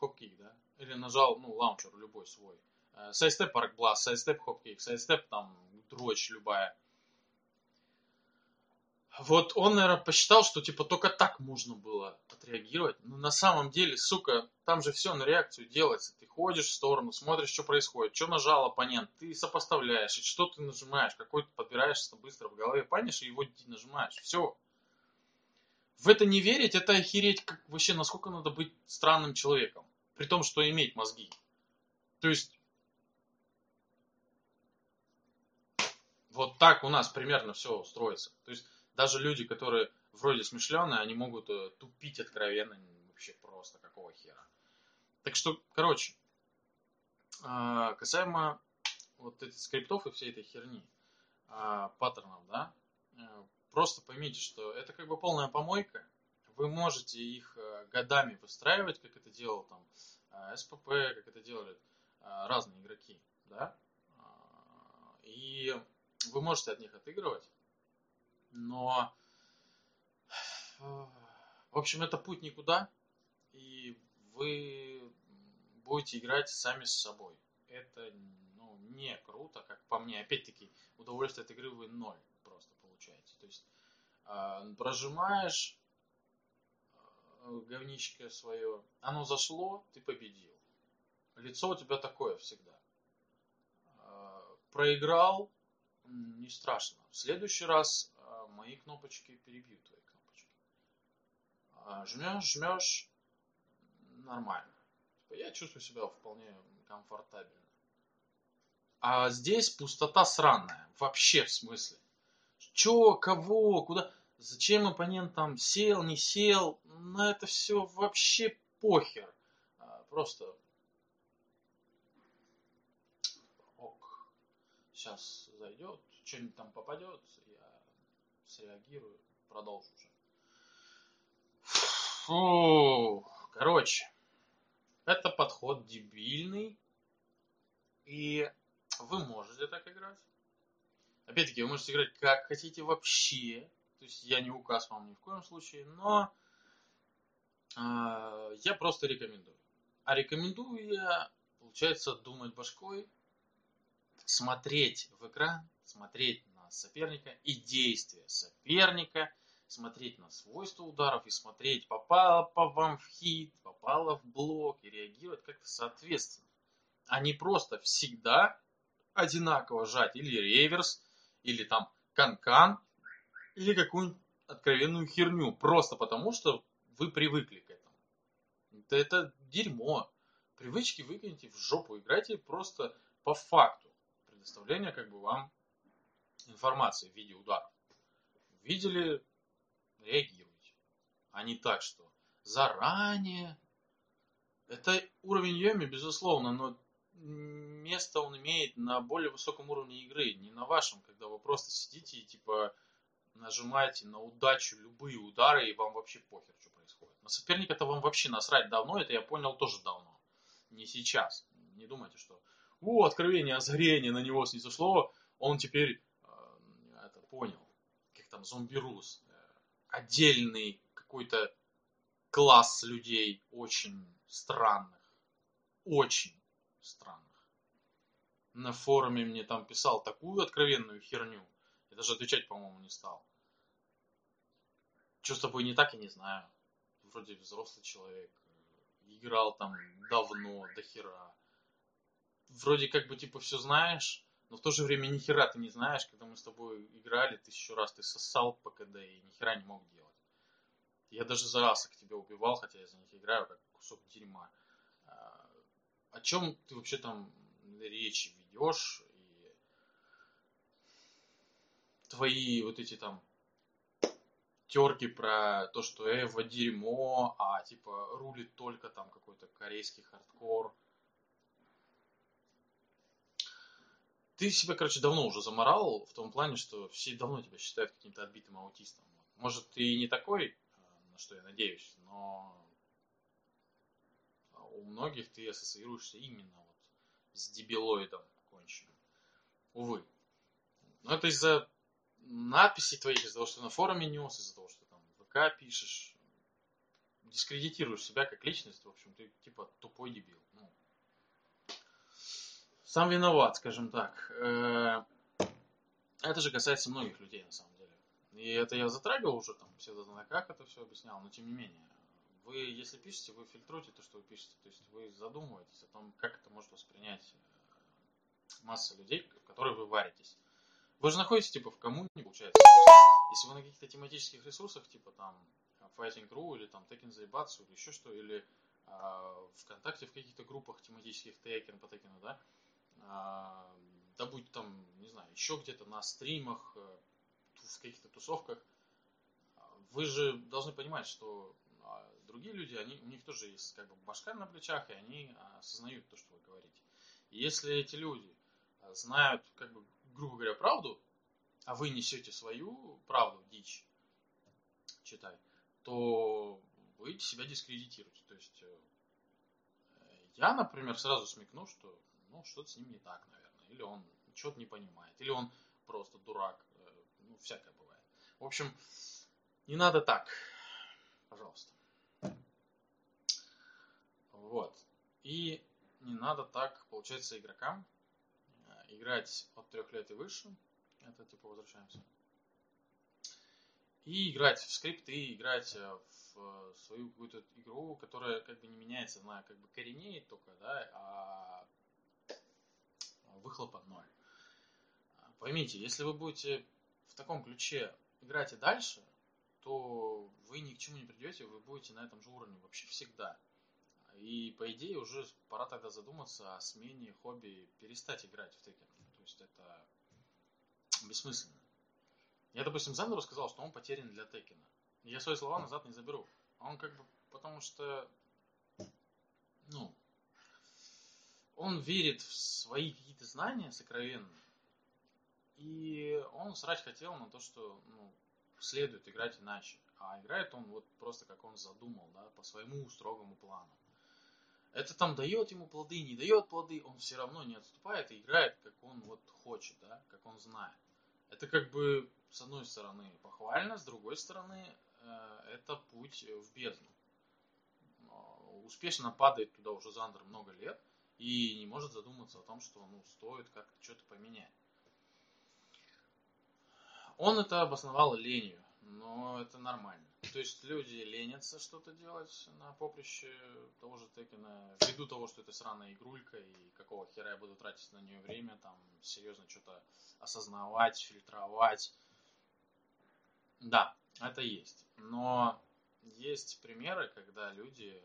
hop kick, да, или нажал, ну, launcher любой свой. Э, sidestep spark blast, sidestep hop kick, sidestep там дрочь любая. Вот он, наверное, посчитал, что типа только так можно было отреагировать. Но на самом деле, сука, там же все на реакцию делается. Ходишь в сторону, смотришь, что происходит, что нажал оппонент, ты сопоставляешь, и что ты нажимаешь, какой ты подбираешься быстро в голове, punish, и его нажимаешь. Все. В это не верить, это охереть, как вообще, насколько надо быть странным человеком. При том, что иметь мозги. То есть, вот так у нас примерно все устроится. То есть, даже люди, которые вроде смышленые, они могут э, тупить откровенно вообще просто какого хера. Так что, короче, э, касаемо вот этих скриптов и всей этой херни, э, паттернов, да, э, просто поймите, что это как бы полная помойка. Вы можете их э, годами выстраивать, как это делал там э, СПП, как это делали э, разные игроки, да, э, и вы можете от них отыгрывать, но, в общем, это путь никуда, и вы будете играть сами с собой. Это ну, не круто, как по мне. Опять-таки, удовольствие от игры вы ноль просто получаете. То есть, э, прожимаешь э, говничко свое, оно зашло, ты победил. Лицо у тебя такое всегда. Э, проиграл, не страшно. В следующий раз мои кнопочки перебьют твои кнопочки. А, жмешь, жмешь, нормально. Типа, я чувствую себя вполне комфортабельно. А здесь пустота сраная. Вообще в смысле. Чё, кого, куда, зачем оппонент там сел, не сел. На это все вообще похер. А, просто ок. Сейчас зайдет, что-нибудь там попадет, я среагирую, продолжу уже. Фу, короче, это подход дебильный, и вы можете так играть. Опять-таки, вы можете играть как хотите вообще. То есть я не указ вам ни в коем случае, но э, я просто рекомендую. А рекомендую я, получается, думать башкой, смотреть в экран, смотреть на соперника и действия соперника, смотреть на свойства ударов и смотреть, попало по вам в хит, попало в блок и реагировать как-то соответственно. А не просто всегда одинаково жать или реверс, или там канкан, или какую-нибудь откровенную херню, просто потому что вы привыкли к этому. Это, это дерьмо. Привычки выкиньте в жопу, играйте просто по факту предоставления как бы вам информации в виде ударов. Видели, реагируйте. А не так, что заранее. Это уровень Йоми, безусловно, но место он имеет на более высоком уровне игры, не на вашем, когда вы просто сидите и типа нажимаете на удачу любые удары, и вам вообще похер, что происходит. На соперника-то вам вообще насрать давно, это я понял тоже давно. Не сейчас. Не думайте, что о, откровение, озарение на него снизошло, он теперь э, это понял. Как там зомбирус. Отдельный какой-то класс людей очень странных. Очень странных. На форуме мне там писал такую откровенную херню. Я даже отвечать, по-моему, не стал. Что с тобой не так, я не знаю. Вроде взрослый человек. Играл там давно, до хера. Вроде как бы типа все знаешь, но в то же время ни хера ты не знаешь, когда мы с тобой играли тысячу раз, ты сосал по КД и ни хера не мог делать. Я даже за раз к тебе убивал, хотя я за них играю, как кусок дерьма о чем ты вообще там речи ведешь, и твои вот эти там терки про то, что Эва дерьмо, а типа рулит только там какой-то корейский хардкор. Ты себя, короче, давно уже заморал в том плане, что все давно тебя считают каким-то отбитым аутистом. Может, ты не такой, э, на что я надеюсь, но у многих ты ассоциируешься именно вот с дебилоидом конченным. Увы. Но это из-за надписей твоих, из-за того, что на форуме нес, из-за того, что там ВК пишешь. Дискредитируешь себя как личность, в общем, ты типа тупой дебил. Сам виноват, скажем так. Э, это же касается многих людей, на самом деле. И это я затрагивал уже там все на как это все объяснял, но тем не менее вы, если пишете, вы фильтруете то, что вы пишете. То есть вы задумываетесь о том, как это может воспринять э, масса людей, в которые вы варитесь. Вы же находитесь типа в коммуне, получается. Если вы на каких-то тематических ресурсах, типа там Fighting.ru или там Tekken Заебаться или еще что, или э, ВКонтакте в каких-то группах тематических Tekken по Tekken, да, да будь там, не знаю, еще где-то на стримах, э, в каких-то тусовках, вы же должны понимать, что другие люди, они, у них тоже есть как бы башка на плечах, и они а, осознают то, что вы говорите. И если эти люди а, знают, как бы, грубо говоря, правду, а вы несете свою правду, дичь, читай, то вы себя дискредитируете. То есть э, я, например, сразу смекну, что ну, что-то с ним не так, наверное. Или он что-то не понимает. Или он просто дурак. Э, ну, всякое бывает. В общем, не надо так. Пожалуйста. Вот. И не надо так, получается, игрокам э, играть от трех лет и выше. Это типа возвращаемся. И играть в скрипты, играть э, в свою какую-то игру, которая как бы не меняется, она как бы коренеет только, да, а выхлопа ноль. Поймите, если вы будете в таком ключе играть и дальше, то вы ни к чему не придете, вы будете на этом же уровне вообще всегда. И по идее уже пора тогда задуматься о смене хобби, перестать играть в Текен. То есть это бессмысленно. Я, допустим, Зандеру сказал, что он потерян для Текена. Я свои слова назад не заберу. Он как бы, потому что, ну, он верит в свои какие-то знания сокровенные. И он срать хотел на то, что ну, следует играть иначе. А играет он вот просто как он задумал, да, по своему строгому плану. Это там дает ему плоды, не дает плоды, он все равно не отступает и играет, как он вот хочет, да, как он знает. Это как бы, с одной стороны, похвально, с другой стороны, э, это путь в бездну. Успешно падает туда уже Зандер много лет и не может задуматься о том, что ну, стоит как-то что-то поменять. Он это обосновал ленью, но это нормально. То есть люди ленятся что-то делать на поприще того же Текена, ввиду того, что это сраная игрулька, и какого хера я буду тратить на нее время, там, серьезно что-то осознавать, фильтровать. Да, это есть. Но есть примеры, когда люди,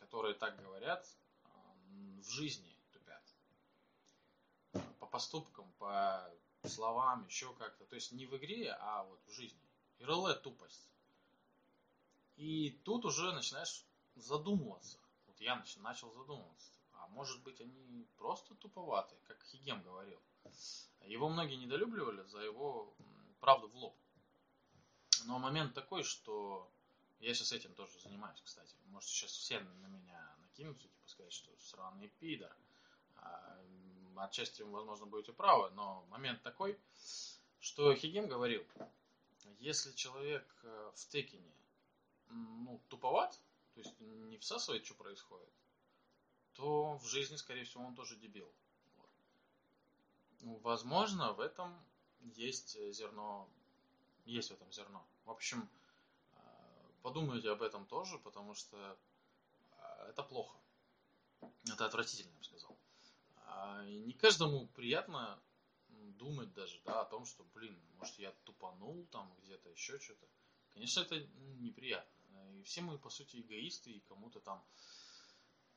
которые так говорят, в жизни тупят. По поступкам, по словам, еще как-то. То есть не в игре, а вот в жизни. ИРЛ тупость. И тут уже начинаешь задумываться. Вот я начал задумываться. А может быть они просто туповатые, как Хигем говорил. Его многие недолюбливали за его правду в лоб. Но момент такой, что я сейчас этим тоже занимаюсь, кстати. Может, сейчас все на меня накинутся, типа сказать, что сраный пидор. А, отчасти, возможно, будете правы, но момент такой, что Хигем говорил, если человек э, в текине ну, туповат, то есть не всасывает, что происходит, то в жизни, скорее всего, он тоже дебил. Вот. Ну, возможно, в этом есть зерно, есть в этом зерно. В общем, э, подумайте об этом тоже, потому что э, это плохо. Это отвратительно, я бы сказал. А, не каждому приятно думать даже, да, о том, что, блин, может я тупанул там где-то, еще что-то. Конечно, это неприятно. И все мы, по сути, эгоисты, и кому-то там,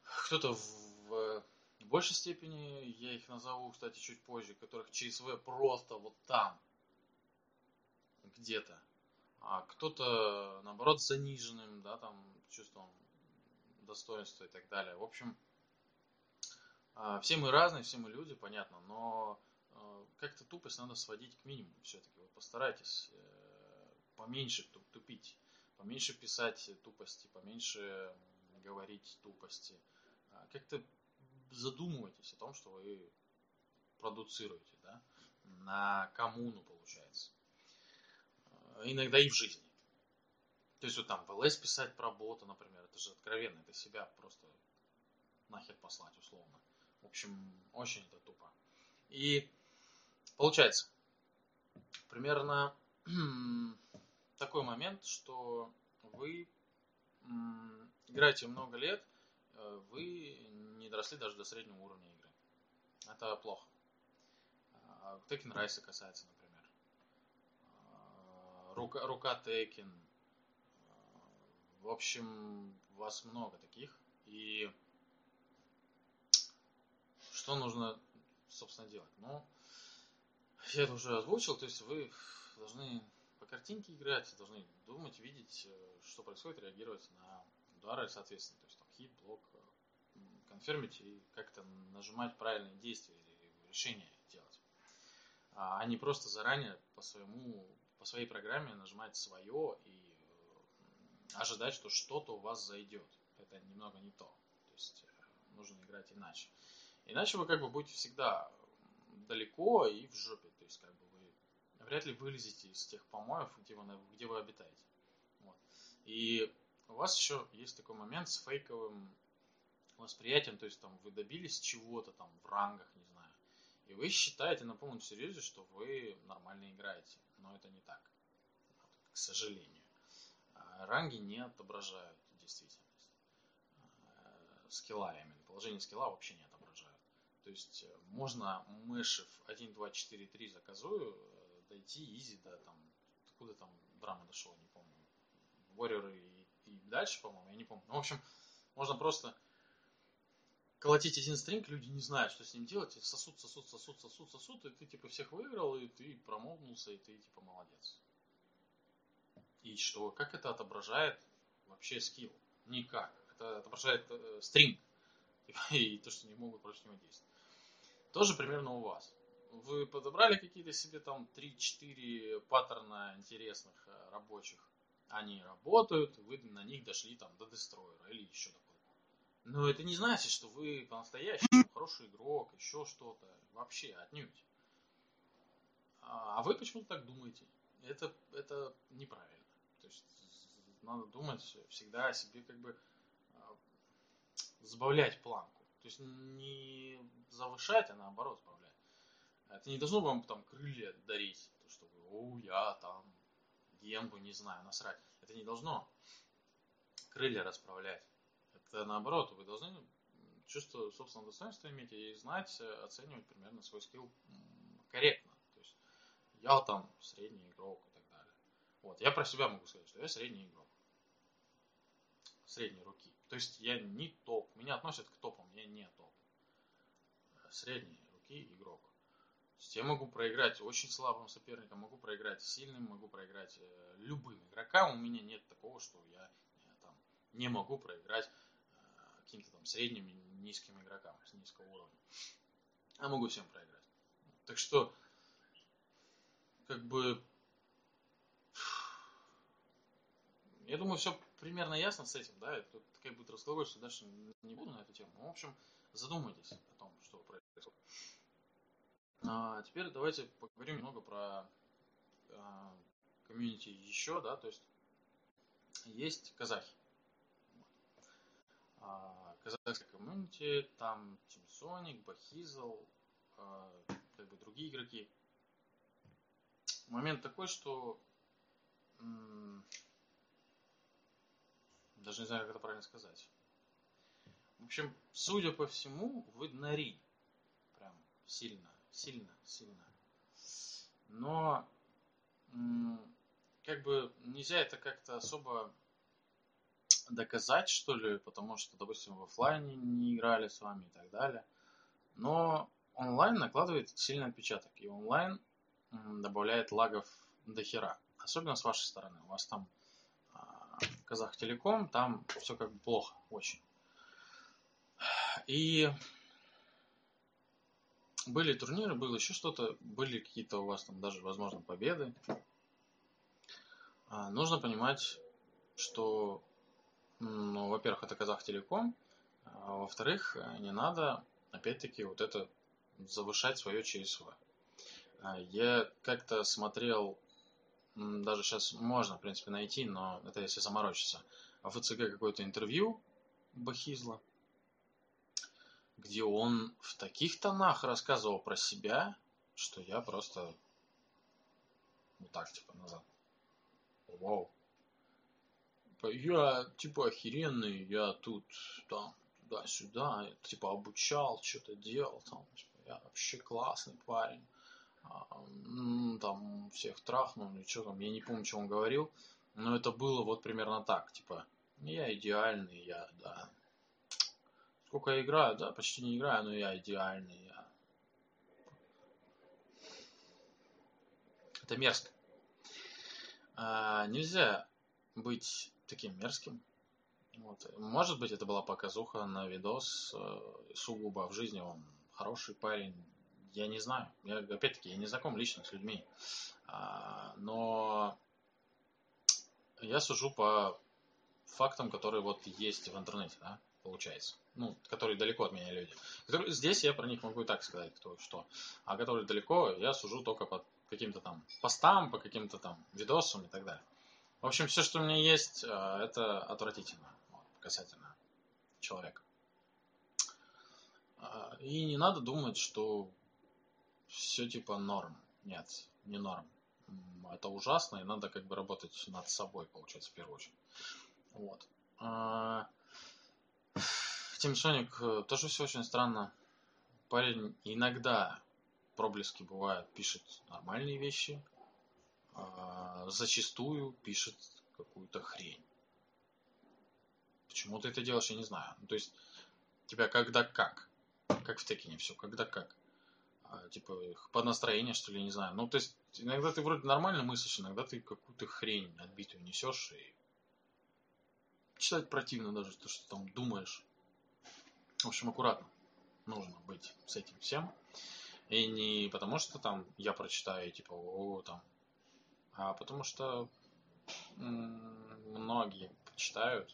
кто-то в, в большей степени, я их назову, кстати, чуть позже, которых ЧСВ просто вот там, где-то. А кто-то, наоборот, заниженным, да, там, чувством достоинства и так далее. В общем, а, все мы разные, все мы люди, понятно, но а, как-то тупость надо сводить к минимуму все-таки. Вот постарайтесь э, поменьше тупить, поменьше писать тупости, поменьше говорить тупости. А, как-то задумывайтесь о том, что вы продуцируете, да, на коммуну получается. Иногда и в жизни. То есть вот там в ЛС писать про бота, например, это же откровенно, это себя просто нахер послать условно. В общем, очень это тупо. И получается, примерно такой момент, что вы играете много лет, э, вы не доросли даже до среднего уровня игры. Это плохо. Текен Райса касается, например. А, рука, рука Текен. В общем, вас много таких. И что нужно, собственно, делать? Ну, я это уже озвучил, то есть вы должны по картинке играть, должны думать, видеть, э, что происходит, реагировать на удары, соответственно, то есть там хит, блок, э, конфермить и как-то нажимать правильные действия или решения делать. А не просто заранее по своему, по своей программе нажимать свое и ожидать, что что-то у вас зайдет. Это немного не то. То есть нужно играть иначе. Иначе вы как бы будете всегда далеко и в жопе. То есть как бы вы вряд ли вылезете из тех помоев, где вы, где вы обитаете. Вот. И у вас еще есть такой момент с фейковым восприятием, то есть там вы добились чего-то там в рангах, не знаю, и вы считаете на полном серьезе, что вы нормально играете, но это не так, к сожалению. Ранги не отображают действительность. А, скилла именно, положение скилла вообще не то есть э, можно мышев 1, 2, 4, 3 заказую, дойти изи до там, откуда там драма дошел, не помню. Warrior и, и дальше, по-моему, я не помню. Ну, в общем, можно просто колотить один стринг, люди не знают, что с ним делать, и сосуд, сосуд, сосуд, сосуд, сосуд, и ты типа всех выиграл, и ты промолвнулся, и ты типа молодец. И что, как это отображает вообще скилл? Никак. Это отображает э, стринг. И то, что не могут против него действовать. Тоже примерно у вас. Вы подобрали какие-то себе там 3-4 паттерна интересных э, рабочих. Они работают, вы на них дошли там до дестройера или еще такое. Но это не значит, что вы по-настоящему хороший игрок, еще что-то. Вообще, отнюдь. А, а вы почему-то так думаете. Это, это неправильно. То есть надо думать всегда о себе как бы а, забавлять планку. То есть не завышать, а наоборот сбавлять. Это не должно вам там крылья дарить. То, что вы, о, я там гембу, не знаю, насрать. Это не должно крылья расправлять. Это наоборот, вы должны чувство собственного достоинства иметь и знать, э, оценивать примерно свой скилл корректно. То есть я там средний игрок. Вот, я про себя могу сказать, что я средний игрок. Средней руки. То есть я не топ. Меня относят к топам, я не топ. Средней руки игрок. То есть я могу проиграть очень слабым соперникам, могу проиграть сильным, могу проиграть э, любым игрокам. У меня нет такого, что я, я там не могу проиграть каким-то там средним и низким игрокам с низкого уровня. А могу всем проиграть. Так что, как бы, я думаю, все примерно ясно с этим, да, это как бы разговаривать дальше не буду на эту тему. в общем, задумайтесь о том, что происходит. А теперь давайте поговорим немного про а, комьюнити еще, да, то есть есть казахи. А, казахской комьюнити, там Sonic, Бахизл, э, как бы другие игроки. Момент такой, что даже не знаю, как это правильно сказать. В общем, судя по всему, вы днари. Прям сильно, сильно, сильно. Но как бы нельзя это как-то особо доказать, что ли, потому что, допустим, в офлайне не играли с вами и так далее. Но онлайн накладывает сильный отпечаток, и онлайн добавляет лагов до хера. Особенно с вашей стороны. У вас там а, Казах Телеком, там все как бы плохо, очень. И были турниры, было еще что-то, были какие-то у вас там даже, возможно, победы. А, нужно понимать, что ну, во-первых, это Казахтелеком. А во-вторых, не надо, опять-таки, вот это завышать свое ЧСВ. А, я как-то смотрел, даже сейчас можно, в принципе, найти, но это если заморочиться, в ФЦГ какое-то интервью Бахизла, где он в таких тонах рассказывал про себя, что я просто вот так, типа, назад. Вау. Я, типа, охеренный, я тут, там, туда-сюда, типа, обучал, что-то делал, там, типа, я вообще классный парень, а, там, всех трахнул, или что там, я не помню, что он говорил, но это было вот примерно так, типа, я идеальный, я, да, сколько я играю, да, почти не играю, но я идеальный, я. Это мерзко. А, нельзя быть таким мерзким. Вот. Может быть, это была показуха на видос э, сугубо в жизни он хороший парень. Я не знаю. Я, опять-таки, я не знаком лично с людьми. А, но я сужу по фактам, которые вот есть в интернете, да, получается. Ну, которые далеко от меня люди. Здесь я про них могу и так сказать, кто что. А которые далеко, я сужу только по каким-то там постам, по каким-то там видосам и так далее. В общем, все, что у меня есть, э, это отвратительно касательно человека. А, и не надо думать, что все типа норм. Нет, не норм. Это ужасно, и надо как бы работать над собой, получается, в первую очередь. Вот. Тим Соник э, тоже все очень странно. Парень иногда проблески бывают, пишет нормальные вещи, э, зачастую пишет какую-то хрень. Почему ты это делаешь, я не знаю. Ну, то есть, тебя когда как? Как в Текине все, когда как? А, типа, под настроение, что ли, не знаю. Ну, то есть, иногда ты вроде нормально мыслишь, иногда ты какую-то хрень отбитую несешь, и читать противно даже, то, что там думаешь. В общем, аккуратно нужно быть с этим всем. И не потому, что там я прочитаю, типа, о, там, а потому что многие читают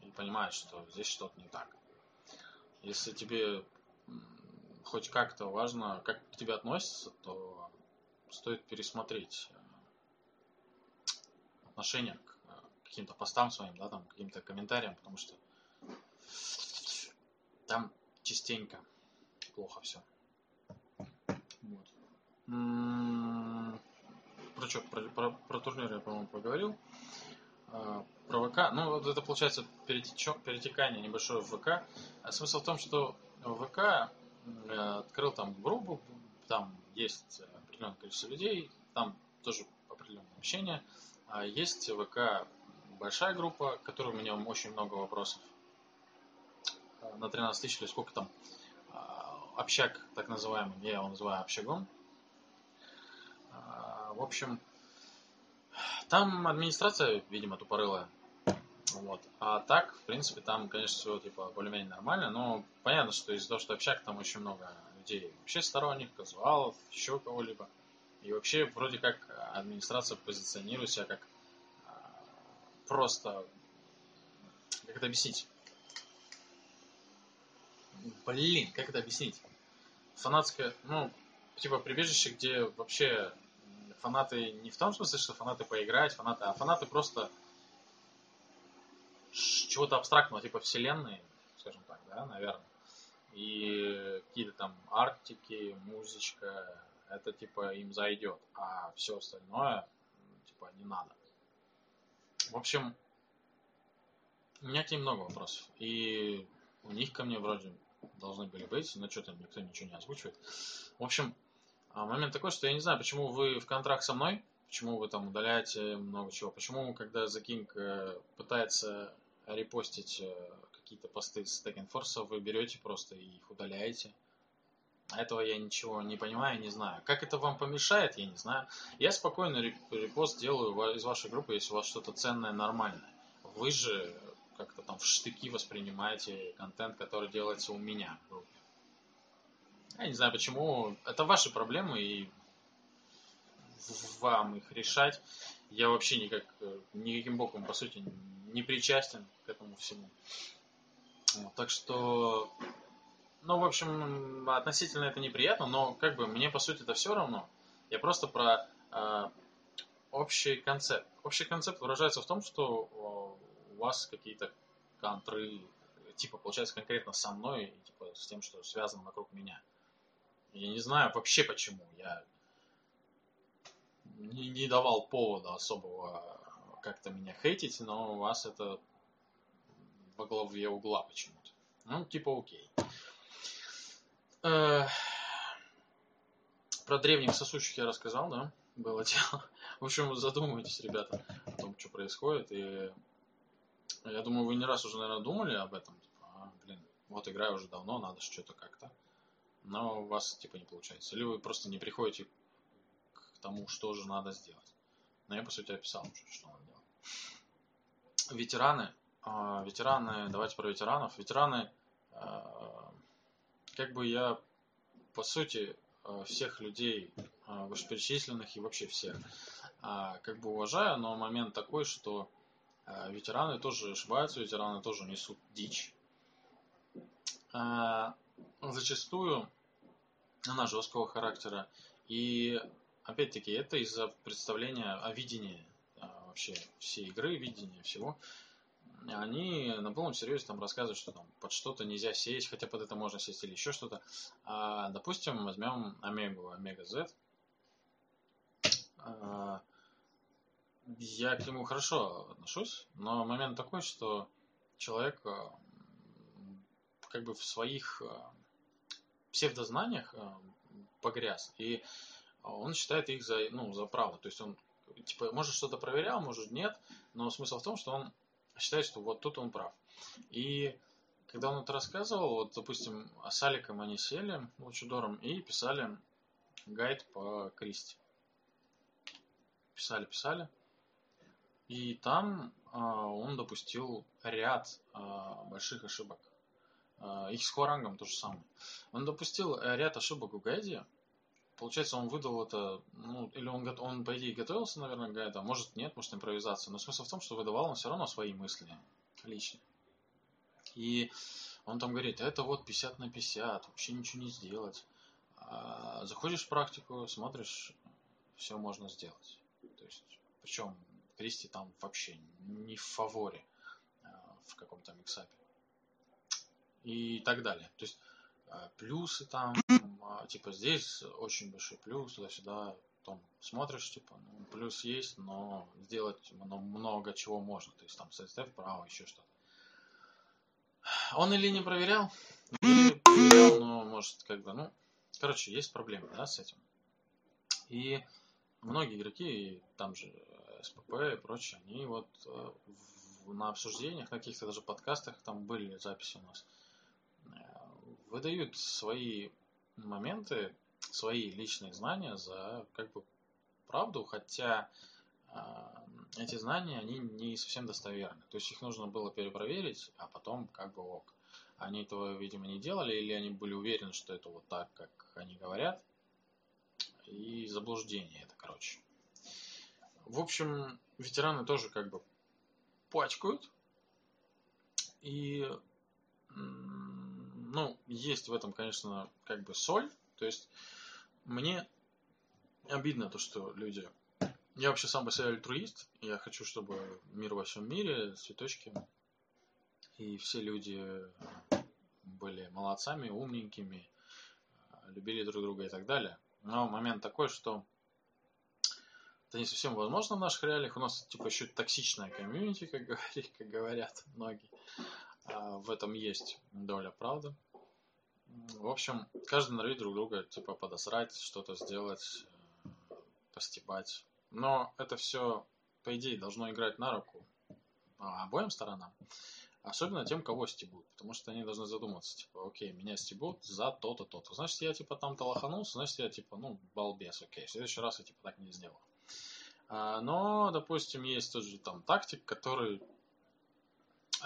и понимают, что здесь что-то не так. Если тебе хоть как-то важно, как к тебе относятся, то стоит пересмотреть э, отношение к э, каким-то постам своим, да, там, каким-то комментариям, потому что там частенько плохо все. Вот. Про что? Про, про, про турнир я, по-моему, поговорил. А, про ВК. Ну, вот это получается перетечё, перетекание небольшое в ВК. А смысл в том, что ВК э, открыл там группу, там есть определенное количество людей, там тоже определенное общение. А есть ВК большая группа, которой у меня очень много вопросов э, на 13 тысяч или сколько там а, общак, так называемый, я его называю общагом. А, в общем, там администрация, видимо, тупорылая. Вот. А так, в принципе, там, конечно, все типа более-менее нормально, но понятно, что из-за того, что общак там очень много людей вообще сторонних, казуалов, еще кого-либо. И вообще, вроде как, администрация позиционирует себя как а, просто, как это объяснить? Блин, как это объяснить? Фанатское, ну, типа прибежище, где вообще фанаты не в том смысле, что фанаты поиграть, фанаты, а фанаты просто чего-то абстрактного, типа вселенной, скажем так, да, наверное. И какие-то там арктики, музычка, это типа им зайдет, а все остальное, типа, не надо. В общем, у меня к ним много вопросов. И у них ко мне вроде должны были быть, но что-то никто ничего не озвучивает. В общем, а момент такой, что я не знаю, почему вы в контракт со мной, почему вы там удаляете много чего, почему, когда The King э, пытается репостить э, какие-то посты с Tekken вы берете просто и их удаляете. А этого я ничего не понимаю, не знаю. Как это вам помешает, я не знаю. Я спокойно репост делаю из вашей группы, если у вас что-то ценное, нормальное. Вы же как-то там в штыки воспринимаете контент, который делается у меня в группе. Я не знаю почему. Это ваши проблемы, и вам их решать. Я вообще никак, никаким боком, по сути, не причастен к этому всему. Вот, так что, ну, в общем, относительно это неприятно, но как бы мне, по сути, это все равно. Я просто про э, общий концепт. Общий концепт выражается в том, что у вас какие-то контры, типа, получается конкретно со мной, типа, с тем, что связано вокруг меня. Я не знаю вообще почему. Я не, не давал повода особого как-то меня хейтить, но у вас это во главе угла почему-то. Ну, типа окей. Э, про древних сосущих я рассказал, да? Было дело. В общем, задумайтесь, ребята, о том, что происходит. И я думаю, вы не раз уже, наверное, думали об этом. Типа, а, блин, вот играю уже давно, надо что-то как-то но у вас типа не получается. Или вы просто не приходите тому, что же надо сделать. Но я, по сути, описал уже, что надо делать. Ветераны. Э, ветераны, давайте про ветеранов. Ветераны, э, как бы я, по сути, э, всех людей вышеперечисленных и вообще всех, как бы уважаю, но момент такой, что ветераны тоже ошибаются, ветераны тоже несут дичь. Зачастую она жесткого характера. И опять-таки это из-за представления о видении а, вообще всей игры, видения всего. Они на полном серьезе там рассказывают, что там под что-то нельзя сесть, хотя под это можно сесть или еще что-то. А, допустим, возьмем Омегу, Омега Z. А, я к нему хорошо отношусь, но момент такой, что человек а, как бы в своих псевдознаниях погряз. И он считает их за, ну, за правду. То есть он, типа, может что-то проверял, может нет, но смысл в том, что он считает, что вот тут он прав. И когда он это рассказывал, вот, допустим, с Аликом они сели, Лучудором, и писали гайд по Кристи. Писали, писали. И там а, он допустил ряд а, больших ошибок. А, и с Хуарангом то же самое. Он допустил ряд ошибок в гайде. Получается, он выдал это, ну, или он, он, по идее, готовился, наверное, к гайду, а может нет, может импровизация. Но смысл в том, что выдавал он все равно свои мысли личные. И он там говорит, это вот 50 на 50, вообще ничего не сделать. А заходишь в практику, смотришь, все можно сделать. То есть, причем Кристи там вообще не в фаворе а, в каком-то миксапе. И так далее. То есть, плюсы там, а, типа здесь очень большой плюс, туда-сюда, потом смотришь, типа, ну, плюс есть, но сделать много чего можно. То есть там сайдстеп вправо, еще что-то. Он или не проверял, или проверял, но может как бы, ну, короче, есть проблемы, да, с этим. И многие игроки, там же СПП и прочее, они вот э, на обсуждениях, на каких-то даже подкастах, там были записи у нас, выдают свои моменты, свои личные знания за как бы правду, хотя э, эти знания, они не совсем достоверны. То есть их нужно было перепроверить, а потом как бы ок. Они этого, видимо, не делали, или они были уверены, что это вот так, как они говорят. И заблуждение это, короче. В общем, ветераны тоже как бы пачкают. И, ну, есть в этом, конечно, как бы соль. То есть, мне обидно то, что люди... Я вообще сам по себе альтруист. Я хочу, чтобы мир во всем мире, цветочки и все люди были молодцами, умненькими, любили друг друга и так далее. Но момент такой, что это не совсем возможно в наших реалиях. У нас типа еще токсичная комьюнити, как, говори, как говорят многие. А в этом есть доля правды. В общем, каждый норовит друг друга типа подосрать, что-то сделать, э, постебать. Но это все, по идее, должно играть на руку обоим сторонам. Особенно тем, кого стебут. Потому что они должны задуматься, типа, окей, меня стебут за то-то, то-то. Значит, я, типа, там толоханулся, значит, я, типа, ну, балбес, окей. В следующий раз я, типа, так не сделал. А, но, допустим, есть тот же там тактик, который а,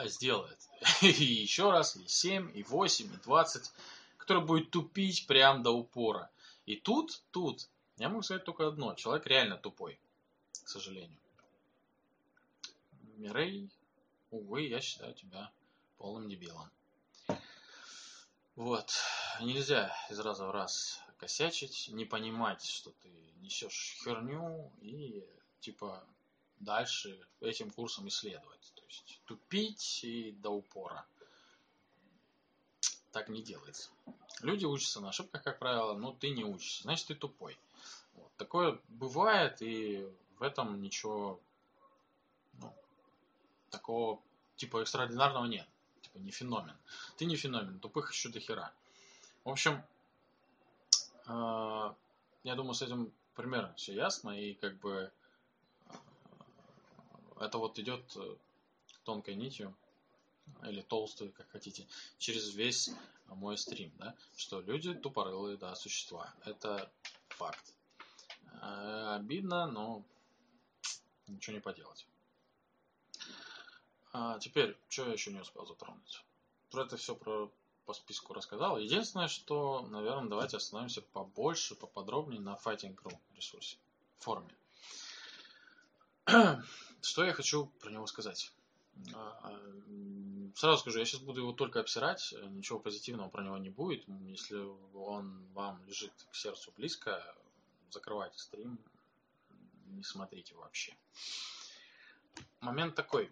сделает и еще раз, и 7, и 8, и 20, который будет тупить прям до упора. И тут, тут, я могу сказать только одно. Человек реально тупой, к сожалению. Мирей, увы, я считаю тебя полным дебилом. Вот. Нельзя из раза в раз косячить, не понимать, что ты несешь херню и типа дальше этим курсом исследовать. Есть тупить и до упора. Так не делается. Люди учатся на ошибках, как правило, но ты не учишься, значит ты тупой. Вот. Такое бывает, и в этом ничего ну, такого типа экстраординарного нет. Типа не феномен. Ты не феномен, тупых еще до хера. В общем, э, я думаю, с этим примерно все ясно, и как бы э, это вот идет э, тонкой нитью, или толстой, как хотите, через весь мой стрим, да, что люди тупорылые, да, существа. Это факт. Э, обидно, но ничего не поделать. А теперь, что я еще не успел затронуть? Про это все про по списку рассказал. Единственное, что, наверное, давайте остановимся побольше, поподробнее на Fighting.ru ресурсе, форме. Что я хочу про него сказать? А, а, сразу скажу, я сейчас буду его только обсирать, ничего позитивного про него не будет. Если он вам лежит к сердцу близко, закрывайте стрим, не смотрите вообще. Момент такой.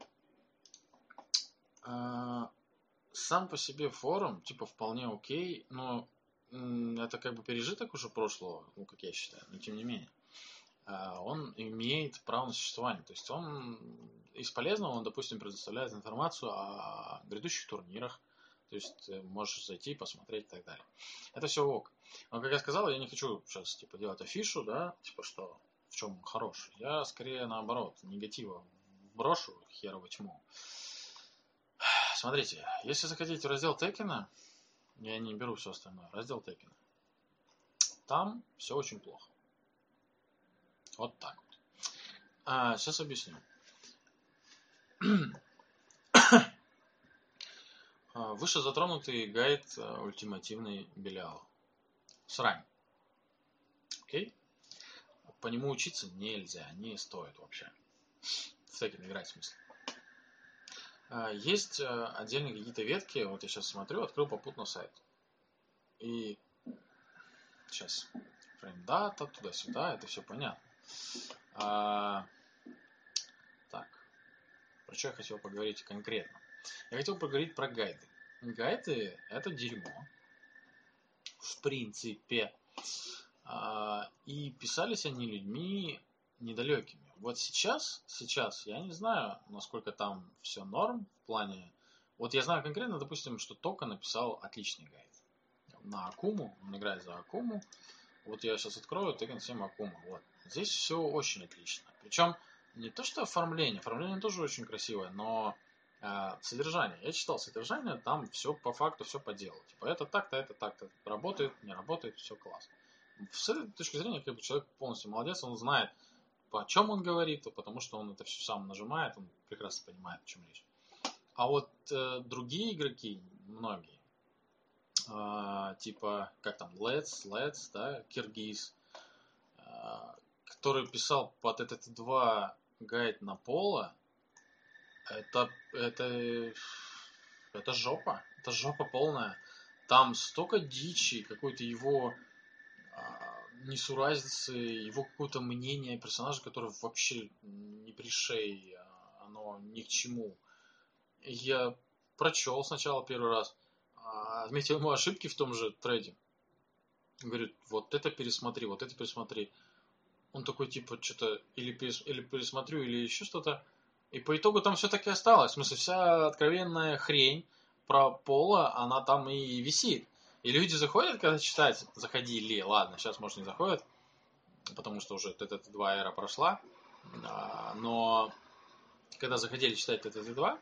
А, сам по себе форум, типа, вполне окей, но это как бы пережиток уже прошлого, ну, как я считаю, но тем не менее. А, он имеет право на существование. То есть он из полезного, он, допустим, предоставляет информацию о грядущих турнирах, То есть э, можешь зайти, посмотреть и так далее. Это все ок. Но, как я сказал, я не хочу сейчас типа делать афишу, да, типа что в чем хороший. Я скорее наоборот, негатива брошу херово тьму. Смотрите, если захотите раздел Текена, я не беру все остальное, раздел Текена, там все очень плохо. Вот так вот. А, сейчас объясню. А, выше затронутый гайд а, ультимативный Белиал. Срань. Окей? По нему учиться нельзя, не стоит вообще. В текен играть в смысле. А, есть отдельные какие-то ветки, вот я сейчас смотрю, открыл попутно сайт. И сейчас фреймдата, туда-сюда, это все понятно. А, так, про что я хотел поговорить конкретно? Я хотел поговорить про гайды. Гайды – это дерьмо. В принципе. А, и писались они людьми недалекими. Вот сейчас, сейчас, я не знаю, насколько там все норм в плане... Вот я знаю конкретно, допустим, что Тока написал отличный гайд. На Акуму, он играет за Акуму. Вот я сейчас открою Tekken 7 Акума. Вот. Здесь все очень отлично. Причем не то, что оформление, оформление тоже очень красивое, но э, содержание. Я читал содержание, там все по факту, все по делу. Типа это так-то, это так-то. Работает, не работает, все классно. С этой точки зрения, как бы человек полностью молодец, он знает, по чем он говорит, потому что он это все сам нажимает, он прекрасно понимает, о чем речь. А вот э, другие игроки, многие, э, типа, как там, Let's, Let's, да, Киргиз, э, который писал под этот два гайд на пола, это, это, это жопа. Это жопа полная. Там столько дичи, какой-то его а, несуразицы, его какое-то мнение персонажа, которое вообще не пришей, а оно ни к чему. Я прочел сначала первый раз, а, отметил ему ошибки в том же трейде. Говорит, вот это пересмотри, вот это пересмотри он такой, типа, что-то или, перес, или пересмотрю, или еще что-то. И по итогу там все-таки осталось. В смысле, вся откровенная хрень про Пола, она там и висит. И люди заходят, когда читать, заходили, ладно, сейчас, может, не заходят, потому что уже ТТТ-2 эра прошла, но когда заходили читать ТТТ-2,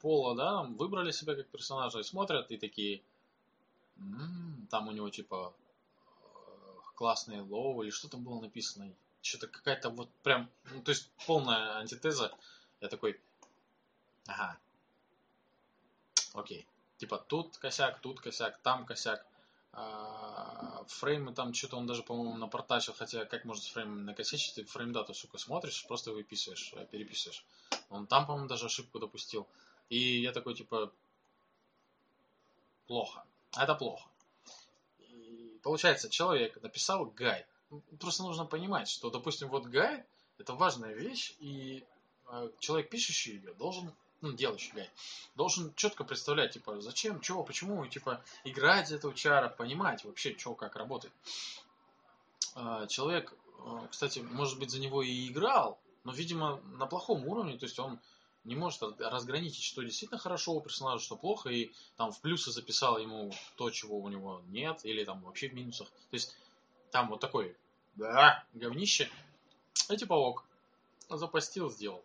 Пола, да, выбрали себя как персонажа и смотрят, и такие, м-м, там у него, типа, классные low или что там было написано. Что-то какая-то вот прям, ну, то есть полная антитеза. Я такой, ага, окей. Типа тут косяк, тут косяк, там косяк. А, фреймы там что-то он даже, по-моему, напортачил, хотя как можно с фреймами накосячить, ты фреймдату, сука, смотришь, просто выписываешь, э, переписываешь. Он там, по-моему, даже ошибку допустил. И я такой, типа, плохо. Это плохо получается, человек написал гайд. Просто нужно понимать, что, допустим, вот гайд – это важная вещь, и э, человек, пишущий ее, должен ну, делающий гайд, должен четко представлять, типа, зачем, чего, почему, типа, играть за этого чара, понимать вообще, что, как работает. Э, человек, э, кстати, может быть, за него и играл, но, видимо, на плохом уровне, то есть он не может разграничить, что действительно хорошо у персонажа, что плохо, и там в плюсы записал ему то, чего у него нет, или там вообще в минусах. То есть там вот такой, да, говнище. А типа ок, запостил, сделал.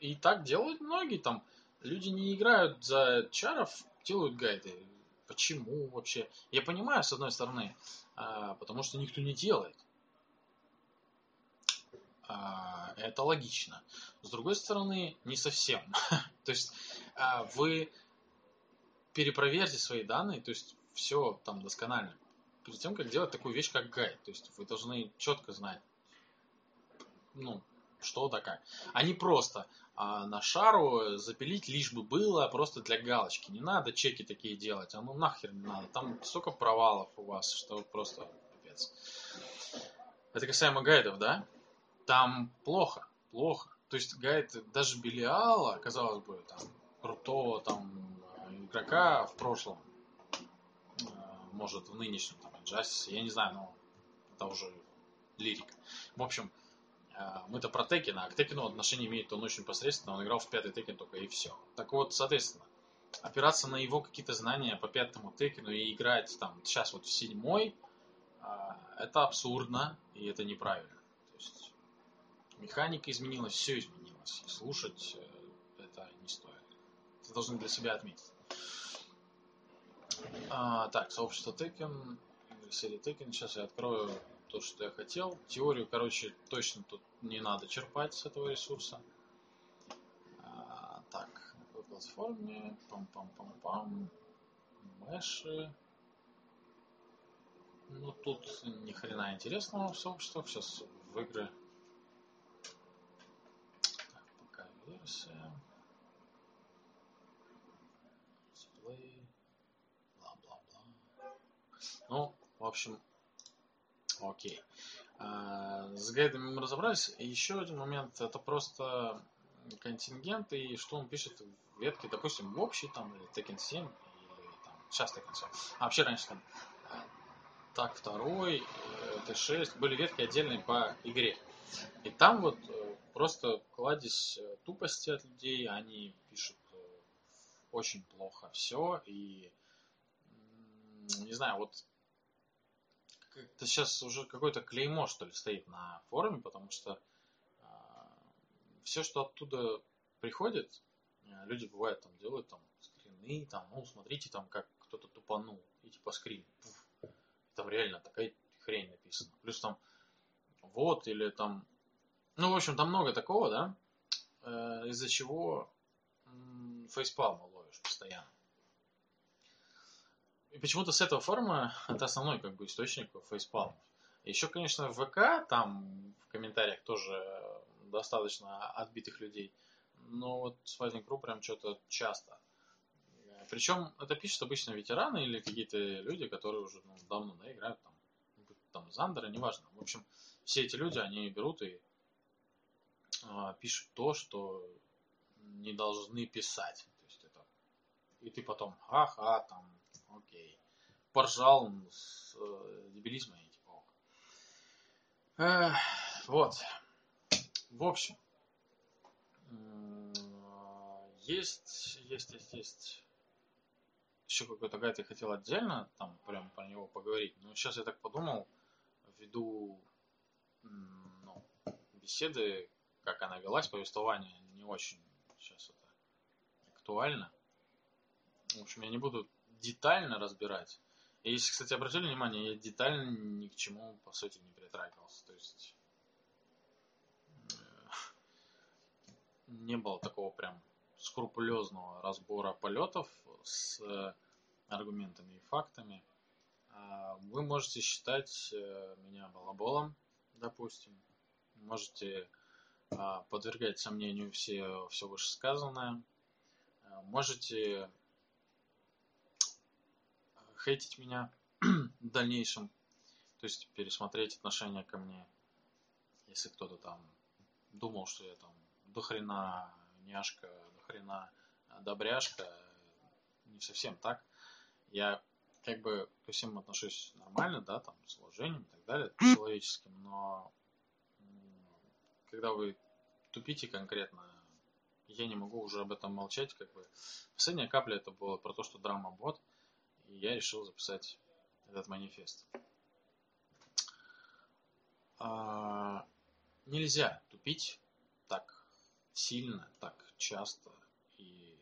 И так делают многие там. Люди не играют за чаров, делают гайды. Почему вообще? Я понимаю, с одной стороны, а, потому что никто не делает. А, это логично. С другой стороны, не совсем. то есть а, вы перепроверьте свои данные, то есть все там досконально. Перед тем, как делать такую вещь, как гайд. То есть вы должны четко знать, ну, что да как. А не просто а, на шару запилить лишь бы было, просто для галочки. Не надо чеки такие делать, а ну нахер не надо. Там столько провалов у вас, что просто пипец. Это касаемо гайдов, да? Там плохо, плохо. То есть гайд даже Белиала, казалось бы, там, крутого там игрока в прошлом, э, может, в нынешнем там Injustice, я не знаю, но это уже лирика. В общем, э, мы-то про Текена, а к Текену отношение имеет он очень посредственно, он играл в пятый Текен только и все. Так вот, соответственно, опираться на его какие-то знания по пятому текену и играть там сейчас вот в седьмой, это абсурдно и это неправильно. То есть механика изменилась, все изменилось. И слушать э, это не стоит. Это должны для себя отметить. А, так, сообщество Текен, серия Текен. Сейчас я открою то, что я хотел. Теорию, короче, точно тут не надо черпать с этого ресурса. А, так, на платформе? Пам-пам-пам-пам. Мэши. Ну, тут ни хрена интересного в сообществах. Сейчас в игры. Так, пока версия. Дисплей. Бла-бла-бла. Ну, в общем, окей. А, с гайдами мы разобрались. Еще один момент, это просто контингент, и что он пишет в ветке, допустим, в общий, там, или Tekken 7, или там, сейчас Tekken 7. А вообще раньше там так второй, Т6, были ветки отдельные по игре. И там вот э, просто кладезь э, тупости от людей, они пишут э, очень плохо все, и не знаю, вот это сейчас уже какое-то клеймо, что ли, стоит на форуме, потому что э, все, что оттуда приходит, э, люди бывают там делают там скрины, там, ну, смотрите, там, как кто-то тупанул, и типа скрин, пуф, там реально такая хрень написана. Плюс там вот, или там, ну, в общем, там много такого, да, э, из-за чего фейспалма ловишь постоянно. И почему-то с этого форума это основной как бы источник фейспалмов. Еще, конечно, в ВК, там в комментариях тоже достаточно отбитых людей. Но вот с Fighting прям что-то часто. Причем это пишут обычно ветераны или какие-то люди, которые уже ну, давно да, играют там, там Зандера, неважно. В общем, все эти люди, они берут и пишут то, что не должны писать. То есть это... И ты потом, ага, там, окей. Поржал с э, дебилизма и типа. Э, вот. В общем. Есть, есть, есть, есть. Еще какой-то гайд я хотел отдельно там прям про него поговорить. Но сейчас я так подумал, ввиду ну, беседы, как она велась, повествование не очень сейчас это актуально. В общем, я не буду детально разбирать. И если, кстати, обратили внимание, я детально ни к чему, по сути, не притрагивался. То есть э, не было такого прям скрупулезного разбора полетов с э, аргументами и фактами. А вы можете считать э, меня балаболом, допустим. Можете подвергать сомнению все, все вышесказанное. Можете хейтить меня в дальнейшем, то есть пересмотреть отношение ко мне, если кто-то там думал, что я там до хрена няшка, до хрена добряшка, не совсем так. Я как бы ко всем отношусь нормально, да, там, с уважением и так далее, человеческим, но когда вы тупите конкретно, я не могу уже об этом молчать, как бы. Последняя капля это было про то, что драма бот, и я решил записать этот манифест. А, нельзя тупить так сильно, так часто, и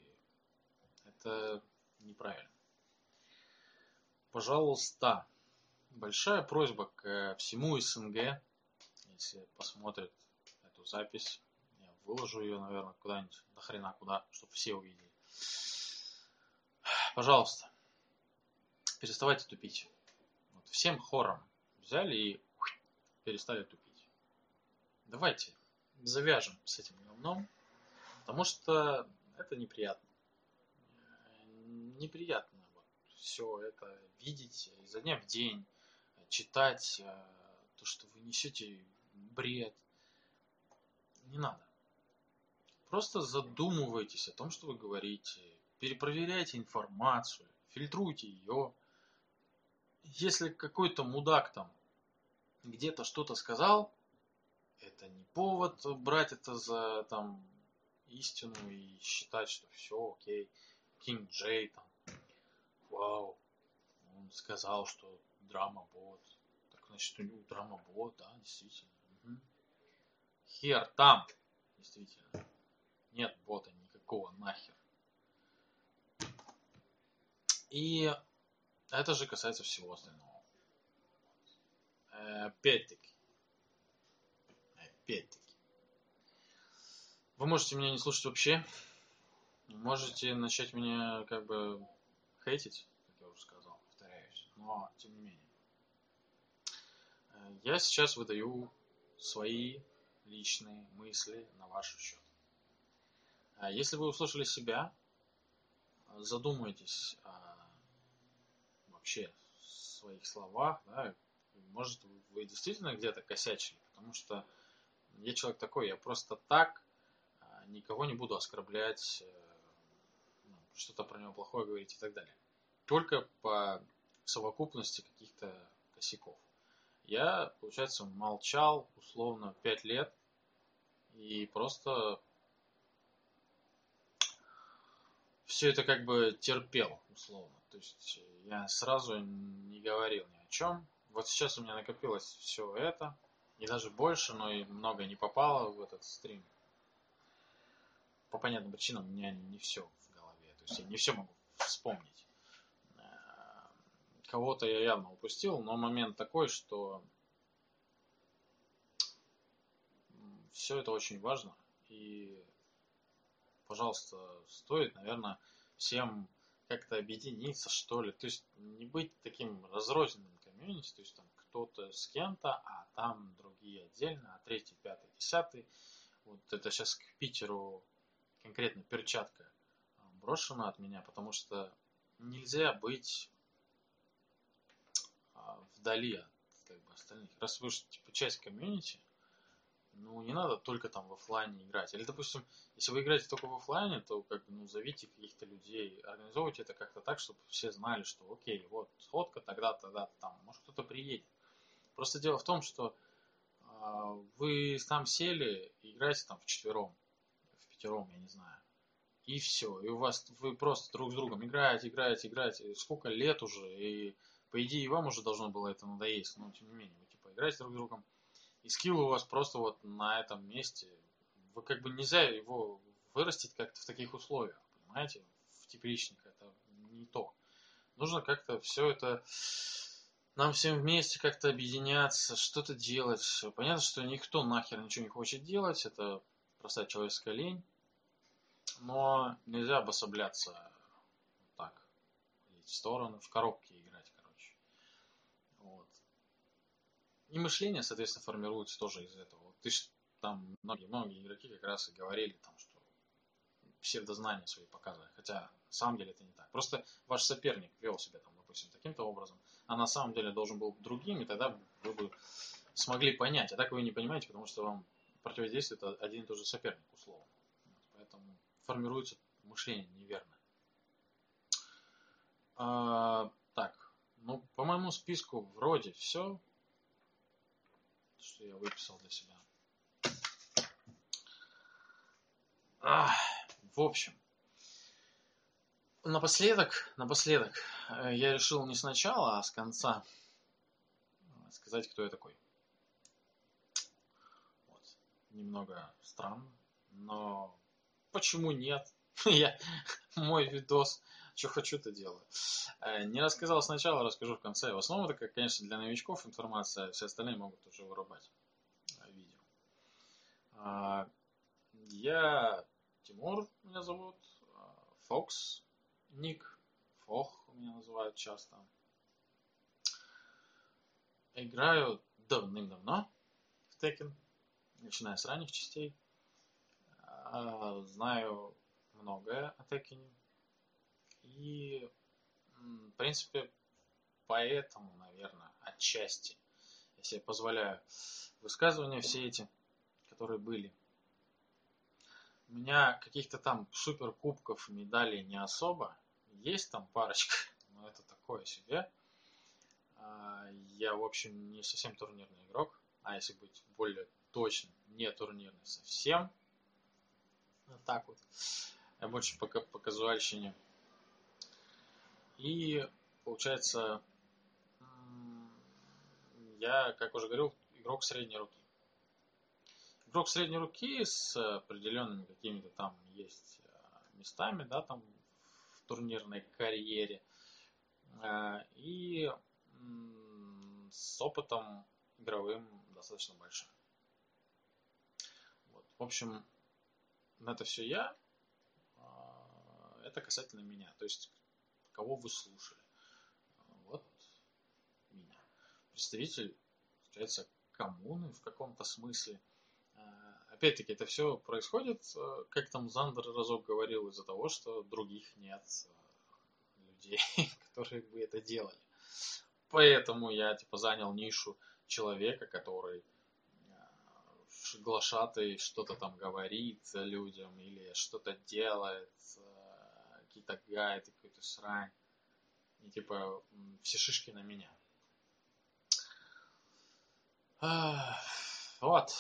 это неправильно. Пожалуйста, большая просьба к всему СНГ, если посмотрят запись, я выложу ее, наверное, куда-нибудь, до хрена куда, чтобы все увидели. Пожалуйста, переставайте тупить. Вот всем хором взяли и перестали тупить. Давайте завяжем с этим говном, потому что это неприятно. Неприятно вот все это видеть изо дня в день, читать э, то, что вы несете бред. Не надо. Просто задумывайтесь о том, что вы говорите, перепроверяйте информацию, фильтруйте ее, если какой-то мудак там где-то что-то сказал, это не повод брать это за там истину и считать, что все окей. Кинг Джей, там, вау, он сказал, что драма бот. Так, значит, у него драма бот, да, действительно. Хер там, действительно. Нет бота никакого нахер. И это же касается всего остального. Опять-таки. Опять-таки. Вы можете меня не слушать вообще. Можете начать меня как бы хейтить, как я уже сказал, повторяюсь. Но, тем не менее. Я сейчас выдаю свои личные мысли на ваш счет. Если вы услышали себя, задумайтесь о вообще своих словах, да, может вы действительно где-то косячили, потому что я человек такой, я просто так а, никого не буду оскорблять, э, ну, что-то про него плохое говорить и так далее. Только по совокупности каких-то косяков. Я, получается, молчал условно 5 лет и просто все это как бы терпел, условно. То есть я сразу не говорил ни о чем. Вот сейчас у меня накопилось все это, и даже больше, но и много не попало в этот стрим. По понятным причинам у меня не все в голове, то есть я не все могу вспомнить. Кого-то я явно упустил, но момент такой, что все это очень важно, и, пожалуйста, стоит, наверное, всем как-то объединиться, что ли. То есть не быть таким разрозненным комьюнити, то есть там кто-то с кем-то, а там другие отдельно, а третий, пятый, десятый. Вот это сейчас к Питеру конкретно перчатка брошена от меня, потому что нельзя быть вдали от как бы, остальных. Раз вы типа часть комьюнити, ну, не надо только там в офлайне играть. Или, допустим, если вы играете только в офлайне, то как бы, ну, зовите каких-то людей, организовывайте это как-то так, чтобы все знали, что окей, вот сходка тогда-то, тогда-то там, может кто-то приедет. Просто дело в том, что э, вы там сели играете там в четвером, в пятером, я не знаю. И все. И у вас вы просто друг с другом играете, играете, играете. Сколько лет уже, и по идее и вам уже должно было это надоесть, но тем не менее, вы типа играете друг с другом и скилл у вас просто вот на этом месте. Вы как бы нельзя его вырастить как-то в таких условиях, понимаете? В тепличных это не то. Нужно как-то все это нам всем вместе как-то объединяться, что-то делать. Понятно, что никто нахер ничего не хочет делать, это простая человеческая лень. Но нельзя обособляться так, в стороны, в коробке играть, короче. Вот. И мышление, соответственно, формируется тоже из этого. Ты ж, там многие-многие игроки как раз и говорили, там, что псевдознания свои показывали. Хотя на самом деле это не так. Просто ваш соперник вел себя там, допустим, таким-то образом, а на самом деле должен был другим, и тогда вы бы смогли понять. А так вы не понимаете, потому что вам противодействует один и тот же соперник, условно. Поэтому формируется мышление неверно. А, так, ну, по моему списку вроде все что я выписал для себя. А, в общем, напоследок, напоследок, э, я решил не сначала, а с конца э, сказать, кто я такой. Вот. Немного странно, но почему нет? я, мой видос, что хочу, то делаю. Э, не рассказал сначала, расскажу в конце. В основном это, конечно, для новичков информация, все остальные могут уже вырубать э, видео. А, я Тимур, меня зовут, Фокс, ник, Фох меня называют часто. Играю давным-давно в Tekken, начиная с ранних частей. А, знаю многое о Tekken. И в принципе, поэтому, наверное, отчасти я себе позволяю высказывания все эти, которые были. У меня каких-то там супер кубков и медалей не особо. Есть там парочка, но это такое себе. А, я, в общем, не совсем турнирный игрок, а если быть более точным, не турнирный совсем. Вот так вот. Я больше по, по казуальщине И получается, я, как уже говорил, игрок средней руки. Игрок средней руки с определенными какими-то там есть э, местами, да, там в турнирной карьере. Э, и с опытом игровым достаточно большим. Вот. В общем, это все я. А, это касательно меня. То есть, кого вы слушали. Вот меня. Представитель, получается, коммуны в каком-то смысле. А, опять-таки, это все происходит, э, как там Зандер разок говорил, из-за того, что других нет э, людей, которые бы это делали. Поэтому я типа занял нишу человека, который э, глашатый что-то там говорит людям или что-то делает, э, какие-то гайды, какую-то срань. И типа все шишки на меня. Вот.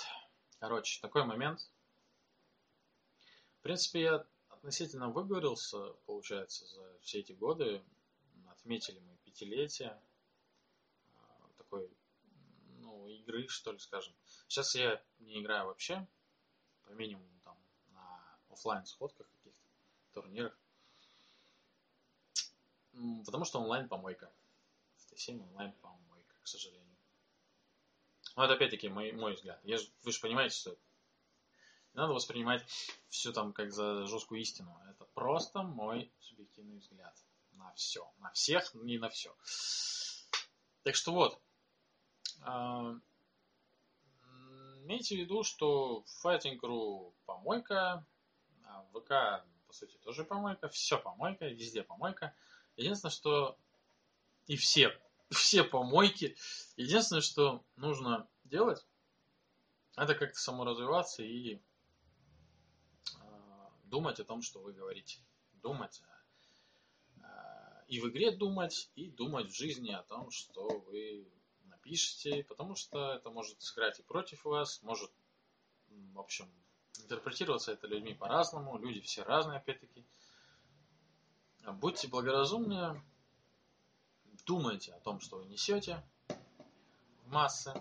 Короче, такой момент. В принципе, я относительно выговорился, получается, за все эти годы. Отметили мы пятилетие такой, ну, игры, что ли, скажем. Сейчас я не играю вообще, по минимуму там на офлайн сходках каких-то, турнирах. Потому что онлайн помойка. В Т7 онлайн помойка, к сожалению. Но это опять-таки мой, мой взгляд. Я, вы же понимаете, что не надо воспринимать все там как за жесткую истину. Это просто мой субъективный взгляд на все. На всех, не на все. Так что вот, а, имейте в виду, что Fighting.ru помойка, а ВК, по сути, тоже помойка, все помойка, везде помойка. Единственное, что и все, все помойки. Единственное, что нужно делать, это как-то саморазвиваться и э, думать о том, что вы говорите. Думать э, и в игре думать, и думать в жизни о том, что вы пишете, потому что это может сыграть и против вас, может, в общем, интерпретироваться это людьми по-разному, люди все разные, опять-таки. Будьте благоразумнее, думайте о том, что вы несете в массы,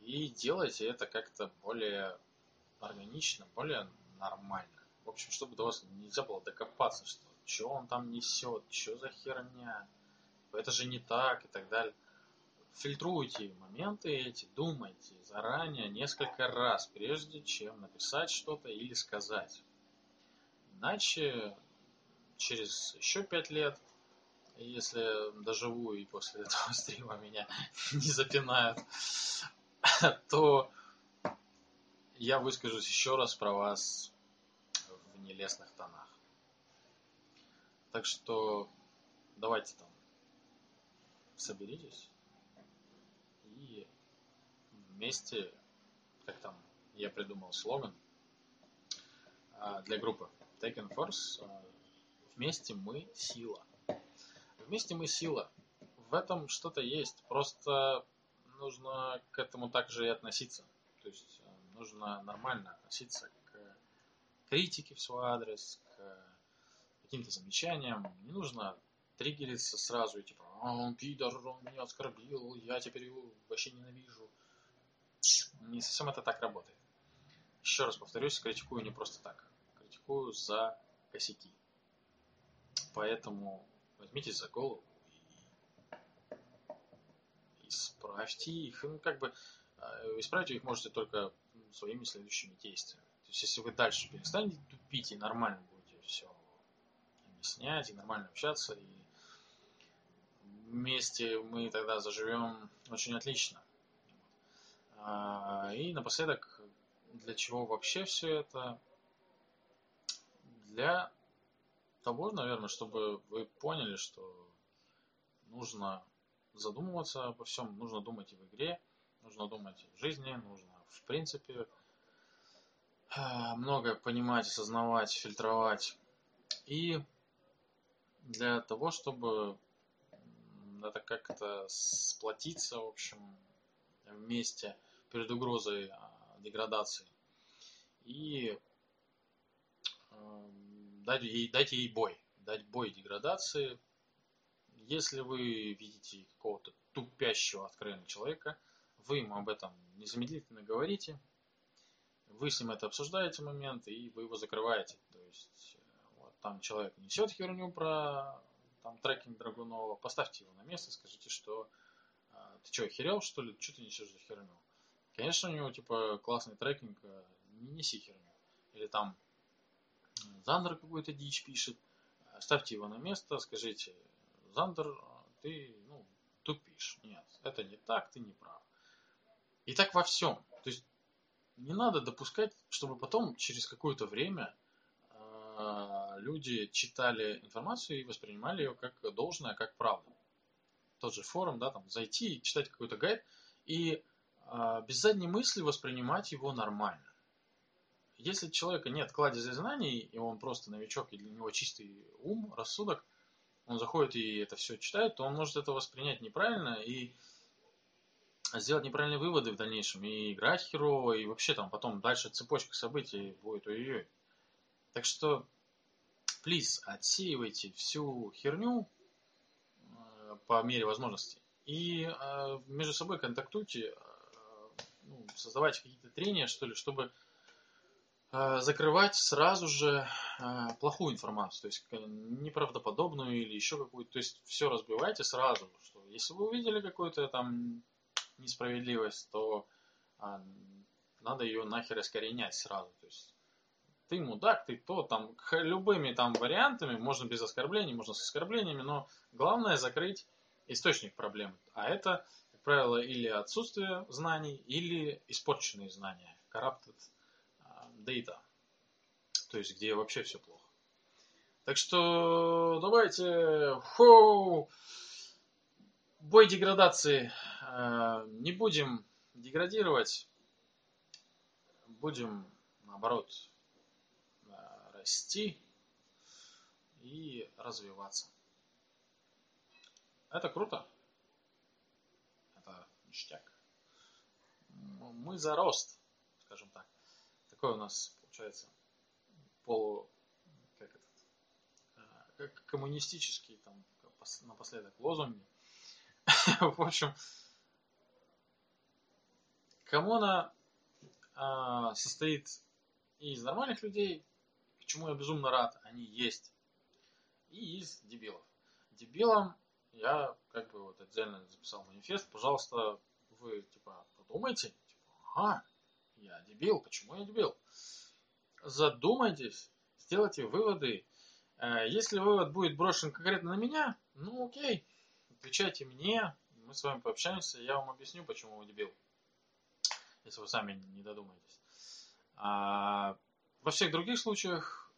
и делайте это как-то более органично, более нормально. В общем, чтобы до вас нельзя было докопаться, что что он там несет, что за херня, это же не так и так далее. Фильтруйте моменты эти, думайте заранее несколько раз, прежде чем написать что-то или сказать. Иначе через еще пять лет, если доживу и после этого стрима меня не запинают, то я выскажусь еще раз про вас в нелестных тонах. Так что давайте там соберитесь вместе, как там я придумал слоган а, для группы Taken Force, а, вместе мы сила. Вместе мы сила. В этом что-то есть. Просто нужно к этому также и относиться. То есть а, нужно нормально относиться к критике в свой адрес, к каким-то замечаниям. Не нужно триггериться сразу и типа, а, он пидор, он меня оскорбил, я теперь его вообще ненавижу. Не совсем это так работает. Еще раз повторюсь, критикую не просто так. Критикую за косяки. Поэтому возьмитесь за голову и исправьте их. Ну, как бы э, исправить их можете только своими следующими действиями. То есть, если вы дальше перестанете тупить и нормально будете все объяснять, и нормально общаться, и вместе мы тогда заживем очень отлично. А, и напоследок, для чего вообще все это? Для того, наверное, чтобы вы поняли, что нужно задумываться обо всем, нужно думать и в игре, нужно думать и в жизни, нужно, в принципе, а, много понимать, осознавать, фильтровать. И для того, чтобы это как-то сплотиться, в общем, вместе – перед угрозой а, деградации. И дать ей, дать ей бой. дать бой деградации. Если вы видите какого-то тупящего, откровенного человека, вы ему об этом незамедлительно говорите, вы с ним это обсуждаете момент, и вы его закрываете. То есть, вот, там человек несет херню про там, трекинг Драгунова, поставьте его на место, скажите, что а, ты что, охерел, что ли? Что ты несешь за херню? Конечно, у него, типа, классный трекинг, а, не неси херню. Или там Зандер какой-то дичь пишет, ставьте его на место, скажите, Зандер, ты, ну, тупишь. Нет, это не так, ты не прав. И так во всем. То есть не надо допускать, чтобы потом через какое-то время э, люди читали информацию и воспринимали ее как должное, как правду. Тот же форум, да, там зайти и читать какой-то гайд и э, без задней мысли воспринимать его нормально. Если у человека нет кладезя знаний, и он просто новичок, и для него чистый ум, рассудок, он заходит и это все читает, то он может это воспринять неправильно и сделать неправильные выводы в дальнейшем, и играть херово, и вообще там потом дальше цепочка событий будет ой-ой-ой. Так что, плиз, отсеивайте всю херню э, по мере возможности. И э, между собой контактуйте, э, ну, создавайте какие-то трения, что ли, чтобы закрывать сразу же э, плохую информацию, то есть неправдоподобную или еще какую-то, то есть все разбивайте сразу, что если вы увидели какую-то там несправедливость, то а, надо ее нахер искоренять сразу, то есть ты мудак, ты то, там любыми там вариантами, можно без оскорблений, можно с оскорблениями, но главное закрыть источник проблем, а это, как правило, или отсутствие знаний, или испорченные знания, corrupted data. То есть, где вообще все плохо. Так что давайте хоу, бой деградации. Э, не будем деградировать, будем наоборот э, расти и развиваться. Это круто. Это ништяк. Мы за рост, скажем так такой у нас получается полу как этот, а, как коммунистический там напоследок лозунги. В общем, коммуна а, состоит из нормальных людей, к чему я безумно рад, они есть, и из дебилов. Дебилам я как бы вот отдельно записал манифест, пожалуйста, вы типа подумайте, типа, ага, я дебил. Почему я дебил? Задумайтесь, сделайте выводы. Э, если вывод будет брошен конкретно на меня, ну окей, отвечайте мне, мы с вами пообщаемся, я вам объясню, почему вы дебил. Если вы сами не додумаетесь. А во всех других случаях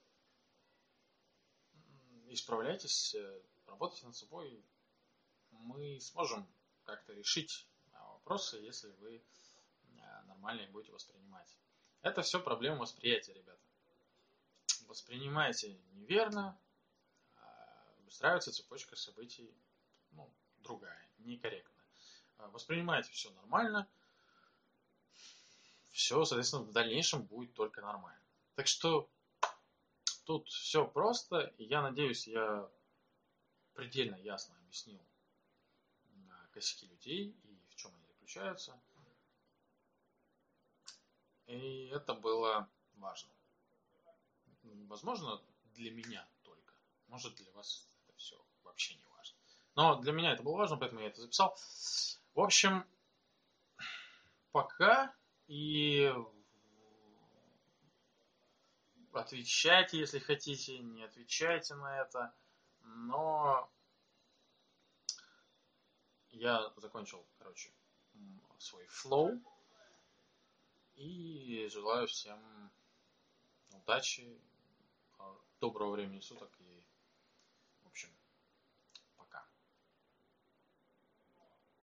исправляйтесь, э, работайте над собой. Мы сможем как-то решить вопросы, если вы нормально их будете воспринимать. Это все проблема восприятия, ребята. Воспринимаете неверно, а, выстраивается цепочка событий ну, другая, некорректная. А, воспринимаете все нормально, все, соответственно, в дальнейшем будет только нормально. Так что тут все просто, и я надеюсь, я предельно ясно объяснил а, косяки людей и в чем они заключаются. И это было важно. Возможно, для меня только. Может, для вас это все вообще не важно. Но для меня это было важно, поэтому я это записал. В общем, пока и отвечайте, если хотите, не отвечайте на это. Но я закончил, короче, свой флоу и желаю всем удачи, доброго времени суток